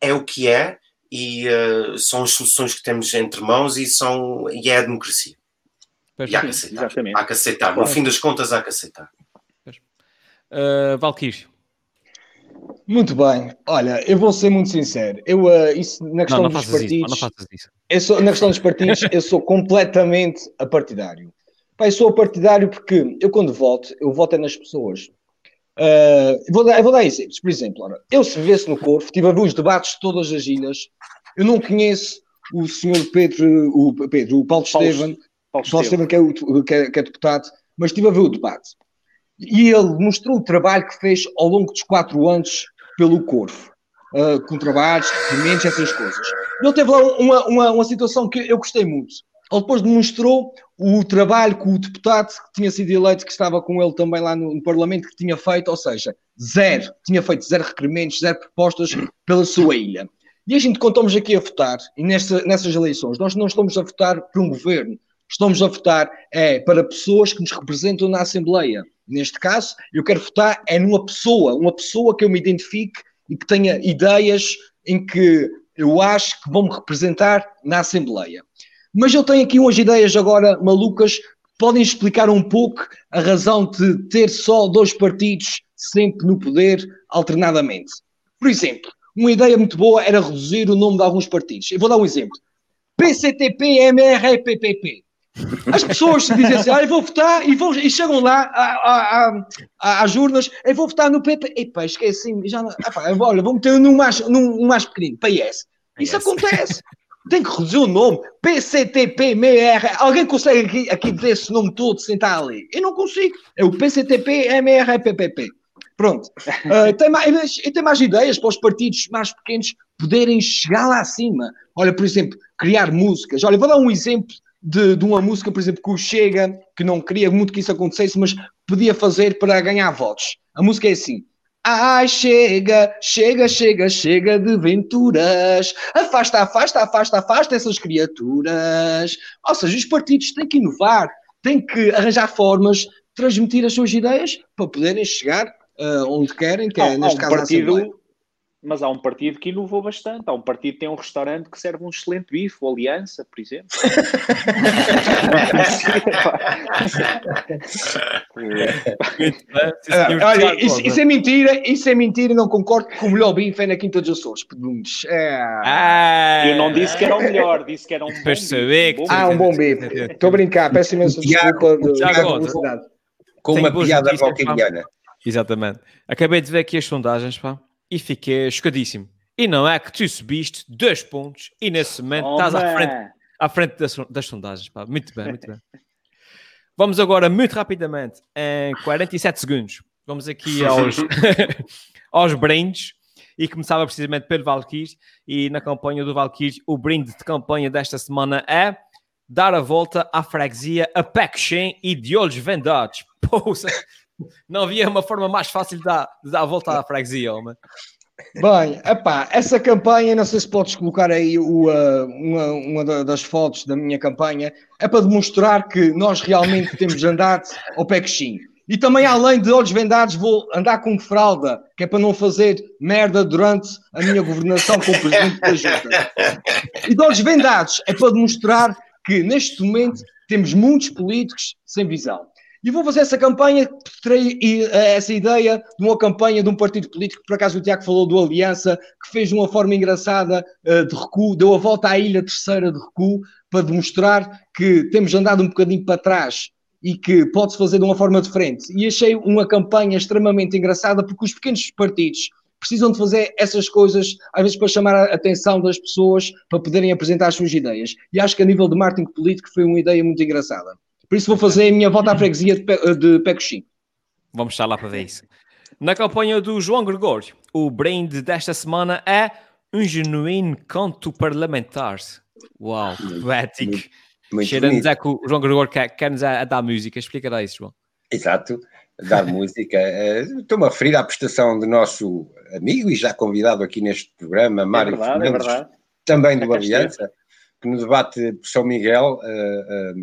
É o que é e uh, são as soluções que temos entre mãos e, são, e é a democracia. Pois e há que aceitar. Exatamente. Há que aceitar. No fim das contas, há que aceitar. Uh, Valkyrie. Muito bem. Olha, eu vou ser muito sincero. Eu, uh, isso, na questão não, não dos partidos. Isso, não isso. Eu sou, na questão dos partidos, eu sou completamente apartidário. Pai, sou apartidário porque eu, quando voto, eu voto é nas pessoas. Uh, eu, vou dar, vou dar exemplos. Por exemplo, ora, eu se vivesse no Corvo, tive a ver os debates de todas as ilhas. Eu não conheço o senhor Pedro, o, Pedro, o Paulo, Paulo Estevam, Paulo, Paulo Estevam, que é, o, que, é, que é deputado, mas estive a ver o debate. E ele mostrou o trabalho que fez ao longo dos quatro anos pelo Corvo, uh, com trabalhos, documentos, essas coisas. Ele teve lá uma, uma, uma situação que eu gostei muito. Ele depois demonstrou o trabalho que o deputado que tinha sido eleito, que estava com ele também lá no, no, Parlamento, que tinha feito, ou seja, zero, tinha feito zero requerimentos, zero propostas pela sua ilha. E a gente, quando estamos aqui a votar, e nessa, nessas eleições, nós não estamos a votar por um governo, estamos a votar é, para pessoas que nos representam na Assembleia. Neste caso, eu quero votar é numa pessoa, uma pessoa que eu me identifique e que tenha ideias em que eu acho que vão me representar na Assembleia. Mas eu tenho aqui umas ideias agora malucas que podem explicar um pouco a razão de ter só dois partidos sempre no poder alternadamente. Por exemplo, uma ideia muito boa era reduzir o nome de alguns partidos. Eu vou dar um exemplo. PCTP, MR, PPP. As pessoas dizem assim, ah, eu vou votar e, vão, e chegam lá às urnas, eu vou votar no PP. Epá, esqueci, já não, epá, olha, vou meter num mais, num mais pequenino, PS. Isso acontece. Tem que reduzir o nome. PCTP, MR. Alguém consegue aqui, aqui dizer esse nome todo sem estar ali? Eu não consigo. É o PCTP, MR, PPP. Pronto. Uh, tem, mais, tem mais ideias para os partidos mais pequenos poderem chegar lá acima. Olha, por exemplo, criar músicas. Olha, vou dar um exemplo de, de, uma música, por exemplo, que o Chega, que não queria muito que isso acontecesse, mas podia fazer para ganhar votos. A música é assim. Ai, chega, chega, chega, chega de venturas. Afasta, afasta, afasta, afasta essas criaturas. Ou seja, os partidos têm que inovar, têm que arranjar formas de transmitir as suas ideias para poderem chegar uh, onde querem, que é, neste um caso, partido, Mas há um partido que inovou bastante. Há um partido que tem um restaurante que serve um excelente bife, o Aliança, por exemplo. Ah, olha, isso, isso é mentira, isso é mentira não concordo que o melhor bife é na Quinta dos Açores. É. Ah, Eu não disse que era o melhor, disse que era um bom bife, um bom Ah, um bom bife. Estou a brincar, peço imensa desculpa de- da. Com uma piada valquiriana. Exatamente. Acabei de ver aqui as sondagens, pá, e fiquei chocadíssimo. E não é que tu subiste dois pontos e nesse momento estás à Toma! frente, à frente das, das sondagens, pá. Muito bem, muito bem. Vamos agora, muito rapidamente, em 47 segundos, vamos aqui aos, aos brindes. E começava precisamente pelo Valkyrie. E na campanha do Valkyrie, o brinde de campanha desta semana é dar a volta à freguesia a Pequim e de olhos vendados. Poxa, não havia uma forma mais fácil de dar, de dar a volta à freguesia, homem. Bem, epá, essa campanha, não sei se podes colocar aí o, uh, uma, uma da- das fotos da minha campanha, é para demonstrar que nós realmente temos andado ao pé coxinho. E também, além de olhos vendados, vou andar com fralda, que é para não fazer merda durante a minha governação como presidente da Junta. E de olhos vendados é para demonstrar que, neste momento, temos muitos políticos sem visão. E vou fazer essa campanha, terei eh, essa ideia de uma campanha de um partido político, por acaso o Tiago falou do Aliança, que fez de uma forma engraçada eh, de recuo, deu a volta à ilha terceira de recuo, para demonstrar que temos andado um bocadinho para trás e que pode-se fazer de uma forma diferente. E achei uma campanha extremamente engraçada, porque os pequenos partidos precisam de fazer essas coisas, às vezes para chamar a atenção das pessoas, para poderem apresentar as suas ideias. E acho que a nível de marketing político foi uma ideia muito engraçada. Por isso vou fazer a minha volta à freguesia de, Pe de Pecochim. Vamos estar lá para ver isso. Na campanha do João Gregório, o brinde desta semana é um genuíno canto parlamentar. Uau, poético. Cheira-nos bonito. é que o João Gregório quer, quer-nos a, a dar música. Explica lá isso, João. Exato, dar música. Eh, Estou-me a referir à prestação do nosso amigo e já convidado aqui neste programa, Mário verdade, é Fernandes, verdade. também do. Aliança, que no debate por São Miguel eh, eh,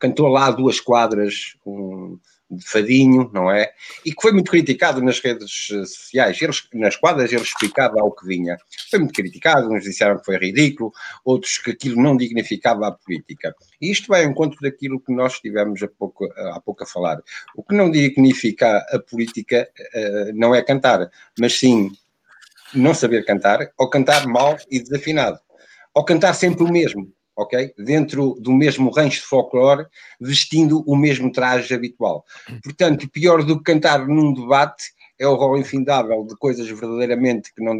cantou lá duas quadras, um de fadinho, não é? E que foi muito criticado nas redes eh, sociais. Ele, nas quadras ele explicava ao que vinha. Foi muito criticado, uns disseram que foi ridículo, outros que aquilo não dignificava a política. E isto vai ao encontro daquilo que nós tivemos há pouco, há pouco a falar. O que não dignifica a política eh, não é cantar, mas sim não saber cantar, ou cantar mal e desafinado, ou cantar sempre o mesmo, ok? Dentro do mesmo rancho de folclore, vestindo o mesmo traje habitual. Portanto, pior do que cantar num debate é o rol infindável de coisas verdadeiramente que não,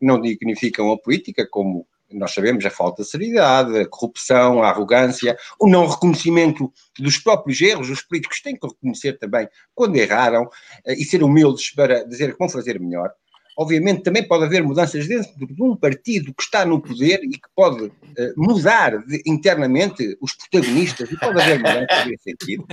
não dignificam a política, como nós sabemos, a falta de seriedade, a corrupção, a arrogância, o não reconhecimento dos próprios erros. Os políticos têm que reconhecer também quando erraram eh, e ser humildes para dizer que vão fazer melhor. Obviamente, também pode haver mudanças dentro de um partido que está no poder e que pode eh, mudar de- internamente os protagonistas, e pode haver mudanças nesse sentido.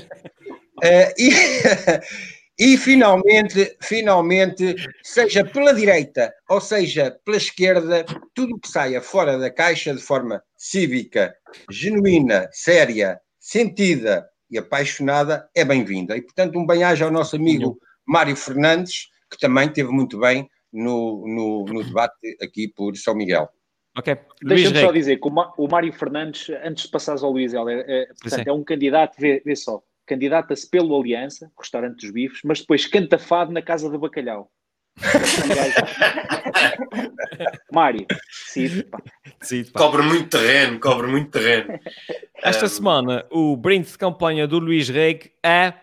Eh, e, e finalmente, finalmente, seja pela direita ou seja pela esquerda, tudo o que saia fora da caixa de forma cívica, genuína, séria, sentida e apaixonada é bem-vinda. E, portanto, um bem-aja ao nosso amigo Mário Fernandes, que também teve muito bem no, no, no debate aqui por São Miguel. Ok. Deixa-me só dizer que o, Mário Fernandes, antes de passares ao Luís Heller, é, portanto, é. é um candidato, vê, vê só, candidata-se pelo Aliança, restaurante dos bifes, mas depois canta fado na casa de bacalhau. Mário, pá. Pá. Cobre muito terreno, cobre muito terreno. Esta Um, semana, o brinde de campanha do Luís Reg é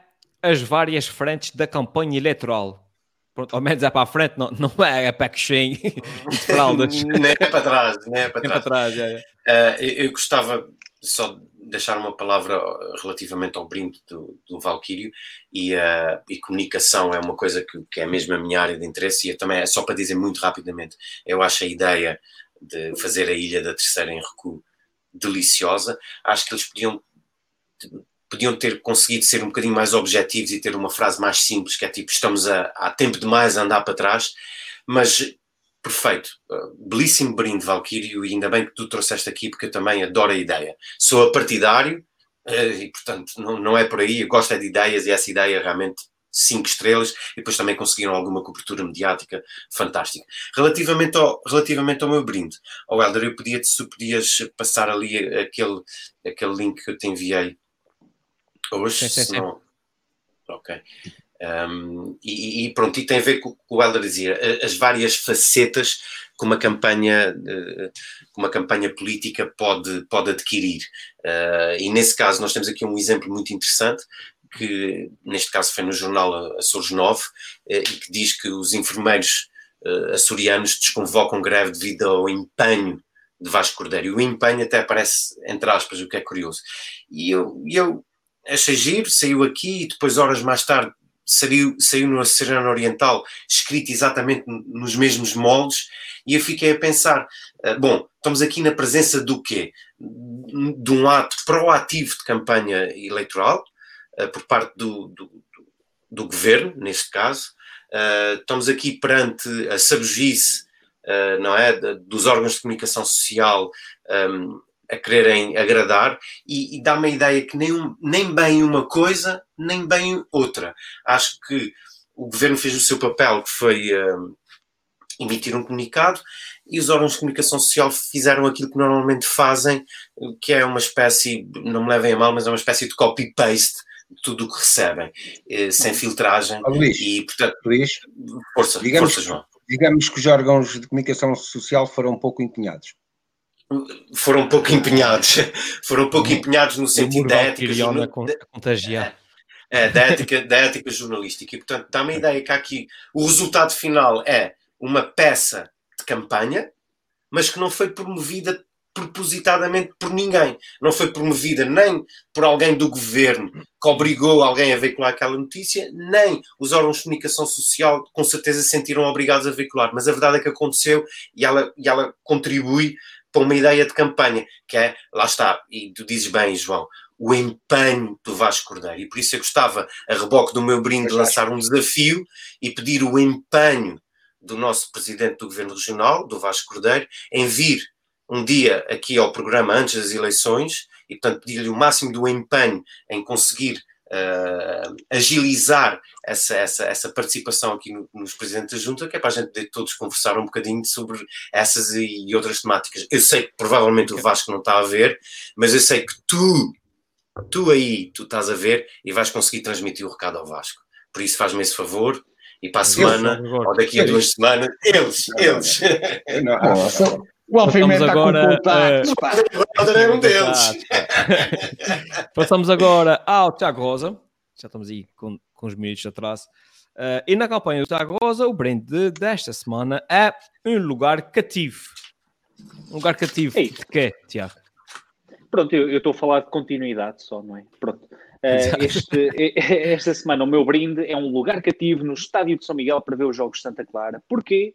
as várias frentes da campanha eleitoral. Pronto, ao menos é para a frente, não, não é a Pequim e de fraldas. Nem é para trás, nem é para trás. para trás, é, é. Uh, eu, eu gostava só de deixar uma palavra relativamente ao brinde do, do Valquírio e, uh, e comunicação é uma coisa que, que é mesmo a minha área de interesse e eu também é só para dizer muito rapidamente, eu acho a ideia de fazer a Ilha da Terceira em recuo deliciosa, acho que eles podiam podiam ter conseguido ser um bocadinho mais objetivos e ter uma frase mais simples, que é tipo, estamos a, há tempo demais a andar para trás, mas perfeito, uh, belíssimo brinde, Valquírio, e ainda bem que tu trouxeste aqui, porque eu também adoro a ideia. Sou a partidário, uh, e portanto não, não é por aí, eu gosto é de ideias, e essa ideia realmente cinco estrelas e depois também conseguiram alguma cobertura mediática fantástica. Relativamente ao, relativamente ao meu brinde, ao oh, Helder, eu pedia-te se tu podias passar ali aquele, aquele link que eu te enviei hoje, sim, sim, sim. Não... Ok. Um, e, e, pronto, e tem a ver com o que o Helder dizia, as várias facetas que uma campanha, que uma campanha política pode, pode adquirir. Uh, e nesse caso, nós temos aqui um exemplo muito interessante, que neste caso foi no jornal Açores 9, uh, e que diz que os enfermeiros uh, açorianos desconvocam greve devido ao empenho de Vasco Cordeiro. E o empenho até aparece entre aspas, o que é curioso. E eu, eu achei giro, saiu aqui e depois, horas mais tarde, saiu, saiu no Serrano Oriental, escrito exatamente nos mesmos moldes, e eu fiquei a pensar: uh, bom, estamos aqui na presença do quê? De um ato proativo de campanha eleitoral, uh, por parte do, do, do, governo, neste caso. Uh, estamos aqui perante a sabugice, não é? dos órgãos de comunicação social. Um, a quererem agradar e, e dá-me a ideia que nem, nem bem uma coisa, nem bem outra. Acho que o governo fez o seu papel, que foi uh, emitir um comunicado, e os órgãos de comunicação social fizeram aquilo que normalmente fazem, que é uma espécie, não me levem a mal, mas é uma espécie de copy-paste de tudo o que recebem, eh, sem filtragem. Oh, Luís, e, portanto, Luís, força, digamos, força, João. Digamos que os órgãos de comunicação social foram um pouco empenhados foram um pouco empenhados, foram um pouco empenhados no sentido da ética, jornal... contagiar. É, da, ética, da ética jornalística. E, portanto, dá-me a ideia que aqui o resultado final é uma peça de campanha, mas que não foi promovida propositadamente por ninguém. Não foi promovida nem por alguém do governo que obrigou alguém a veicular aquela notícia, nem os órgãos de comunicação social com certeza se sentiram obrigados a veicular. Mas a verdade é que aconteceu e ela, e ela contribui para uma ideia de campanha, que é, lá está, e tu dizes bem, João, o empenho do Vasco Cordeiro. E por isso eu gostava, a reboque do meu brinde, de lançar um desafio e pedir o empenho do nosso presidente do Governo Regional, do Vasco Cordeiro, em vir um dia aqui ao programa antes das eleições e, portanto, pedir-lhe o máximo do empenho em conseguir uh, agilizar essa, essa, essa participação aqui no, nos presidentes da Junta, que é para a gente poder todos conversar um bocadinho sobre essas e, e outras temáticas. Eu sei que provavelmente o Vasco não está a ver, mas eu sei que tu, tu aí, tu estás a ver e vais conseguir transmitir o recado ao Vasco. Por isso faz-me esse favor e para a semana, ou daqui a duas semanas, eles, eles. Nossa. O Alfimé está agora, com uh, é um deles. Passamos agora ao Tiago Rosa. Já estamos aí com, com os minutos atrás. Uh, e na campanha do Tiago Rosa, o brinde desta semana é um lugar cativo. Um lugar cativo Ei. de quê, Tiago? Pronto, eu estou a falar de continuidade só, não é? Pronto. Uh, este, esta semana o meu brinde é um lugar cativo no estádio de São Miguel para ver os Jogos de Santa Clara. Porquê?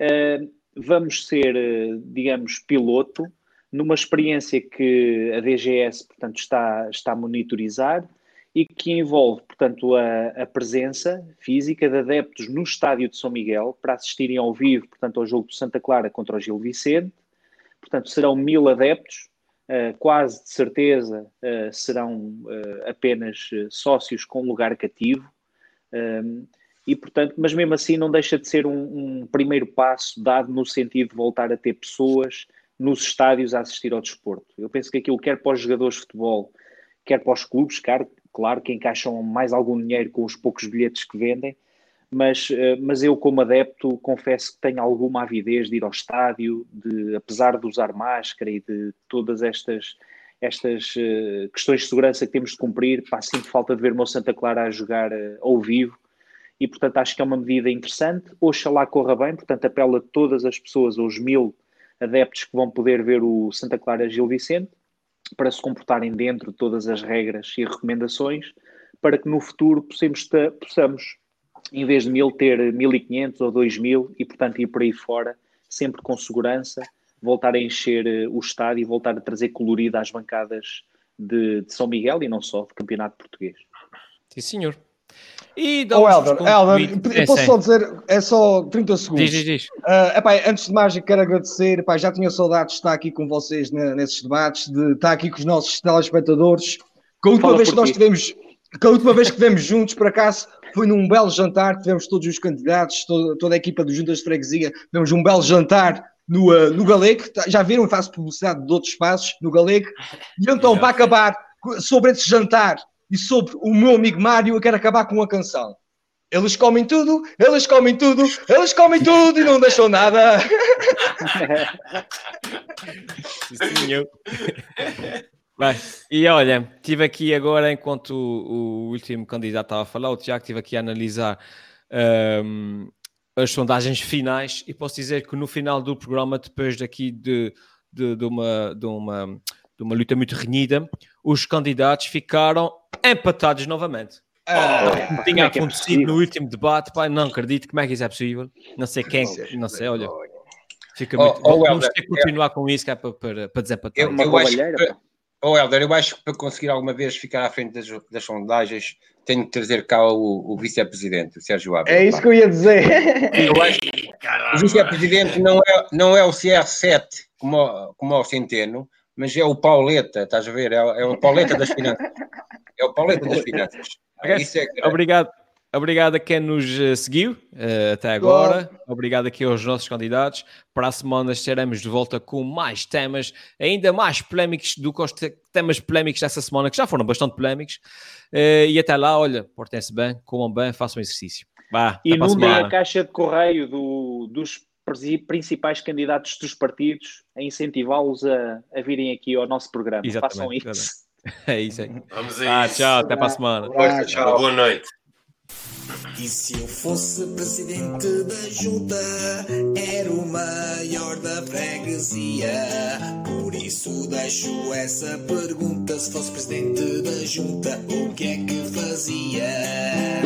Uh, vamos ser, eh, digamos, piloto numa experiência que a DGS, portanto, está, está a monitorizar e que envolve, portanto, a, a, presença física de adeptos no estádio de São Miguel para assistirem ao vivo, portanto, ao jogo de Santa Clara contra o Gil Vicente. Portanto, serão mil adeptos, uh, quase de certeza uh, serão uh, apenas sócios com lugar cativo. Um, e portanto, mas mesmo assim não deixa de ser um, um, primeiro passo dado no sentido de voltar a ter pessoas nos estádios a assistir ao desporto. Eu penso que aquilo quer para os jogadores de futebol, quer para os clubes, claro, claro que encaixam mais algum dinheiro com os poucos bilhetes que vendem, mas, eh, mas eu como adepto confesso que tenho alguma avidez de ir ao estádio, de, apesar de usar máscara e de todas estas estas uh, questões de segurança que temos de cumprir, pá, sinto falta de ver o meu Santa Clara a jogar uh, ao vivo e, portanto, acho que é uma medida interessante. Oxalá corra bem, portanto, apelo a todas as pessoas, aos mil adeptos que vão poder ver o Santa Clara Gil Vicente, para se comportarem dentro de todas as regras e recomendações, para que no futuro possamos, possamos em vez de mil, ter 1.500 ou 2.000 e, portanto, ir por aí fora, sempre com segurança, voltar a encher eh, o estádio e voltar a trazer colorido às bancadas de, de São Miguel e não só, de campeonato português. Sim, senhor. E oh, Helder, Helder, posso só dizer, é só 30 segundos. Diz, diz, diz. Uh, epá, antes de mais, quero agradecer, epá, já tinha saudades de estar aqui com vocês nesses debates, de estar aqui com os nossos telespectadores. Com a última Fala vez que nós tivemos, que a última vez que tivemos juntos, por acaso, foi num belo jantar, tivemos todos os candidatos, toda, toda a equipa do Juntas de Freguesia, tivemos um belo jantar no, uh, no Galego, tá, já viram, eu faço publicidade de outros espaços no Galego, e então, para acabar sobre esse jantar e sobre o meu amigo Mário, eu quero acabar com uma canção. Eles comem tudo, eles comem tudo, eles comem tudo e não deixam nada. Sim, e olha, estive aqui agora, enquanto o, o último candidato estava a falar, o Tiago, estive aqui a analisar um, as sondagens finais e posso dizer que no final do programa, depois daqui de, de, de, uma, de, uma, de uma luta muito renhida, os candidatos ficaram empatados novamente. Ah, tinha é acontecido é no último debate, pai, não acredito como é que isso é possível. Não sei quem, não sei, olha. Fica muito. Oh, oh, Vamos ter que continuar com isso que é para, para, para desempatar. Eu, eu acho que, oh, Helder, eu acho que para conseguir alguma vez ficar à frente das, das sondagens, tenho que trazer cá o, o vice-presidente, o Sérgio Ávila. É isso que eu ia dizer. Eu acho que o vice-presidente não é, não é o CR7 como, como o Centeno, mas é o Pauleta, estás a ver? É, é o Pauleta das finanças. É o Pauleta das finanças. É obrigado, obrigado a quem nos uh, seguiu uh, até agora. Obrigado aqui aos nossos candidatos. Para a semana estaremos de volta com mais temas, ainda mais polémicos do que os temas polémicos dessa semana, que já foram bastante polémicos. Uh, e até lá, olha, portem-se bem, comam bem, façam exercício. Vá, Inundem a, a caixa de correio do, dos principais candidatos dos partidos a incentivá-los a, a virem aqui ao nosso programa. Exatamente, Façam isso. Exatamente. É isso aí. Vamos a ah. Tchau, até para a semana. Ah, tchau. Boa noite. E se eu fosse presidente da junta, era o maior da freguesia. Por isso deixo essa pergunta: se fosse presidente da junta, o que é que fazia?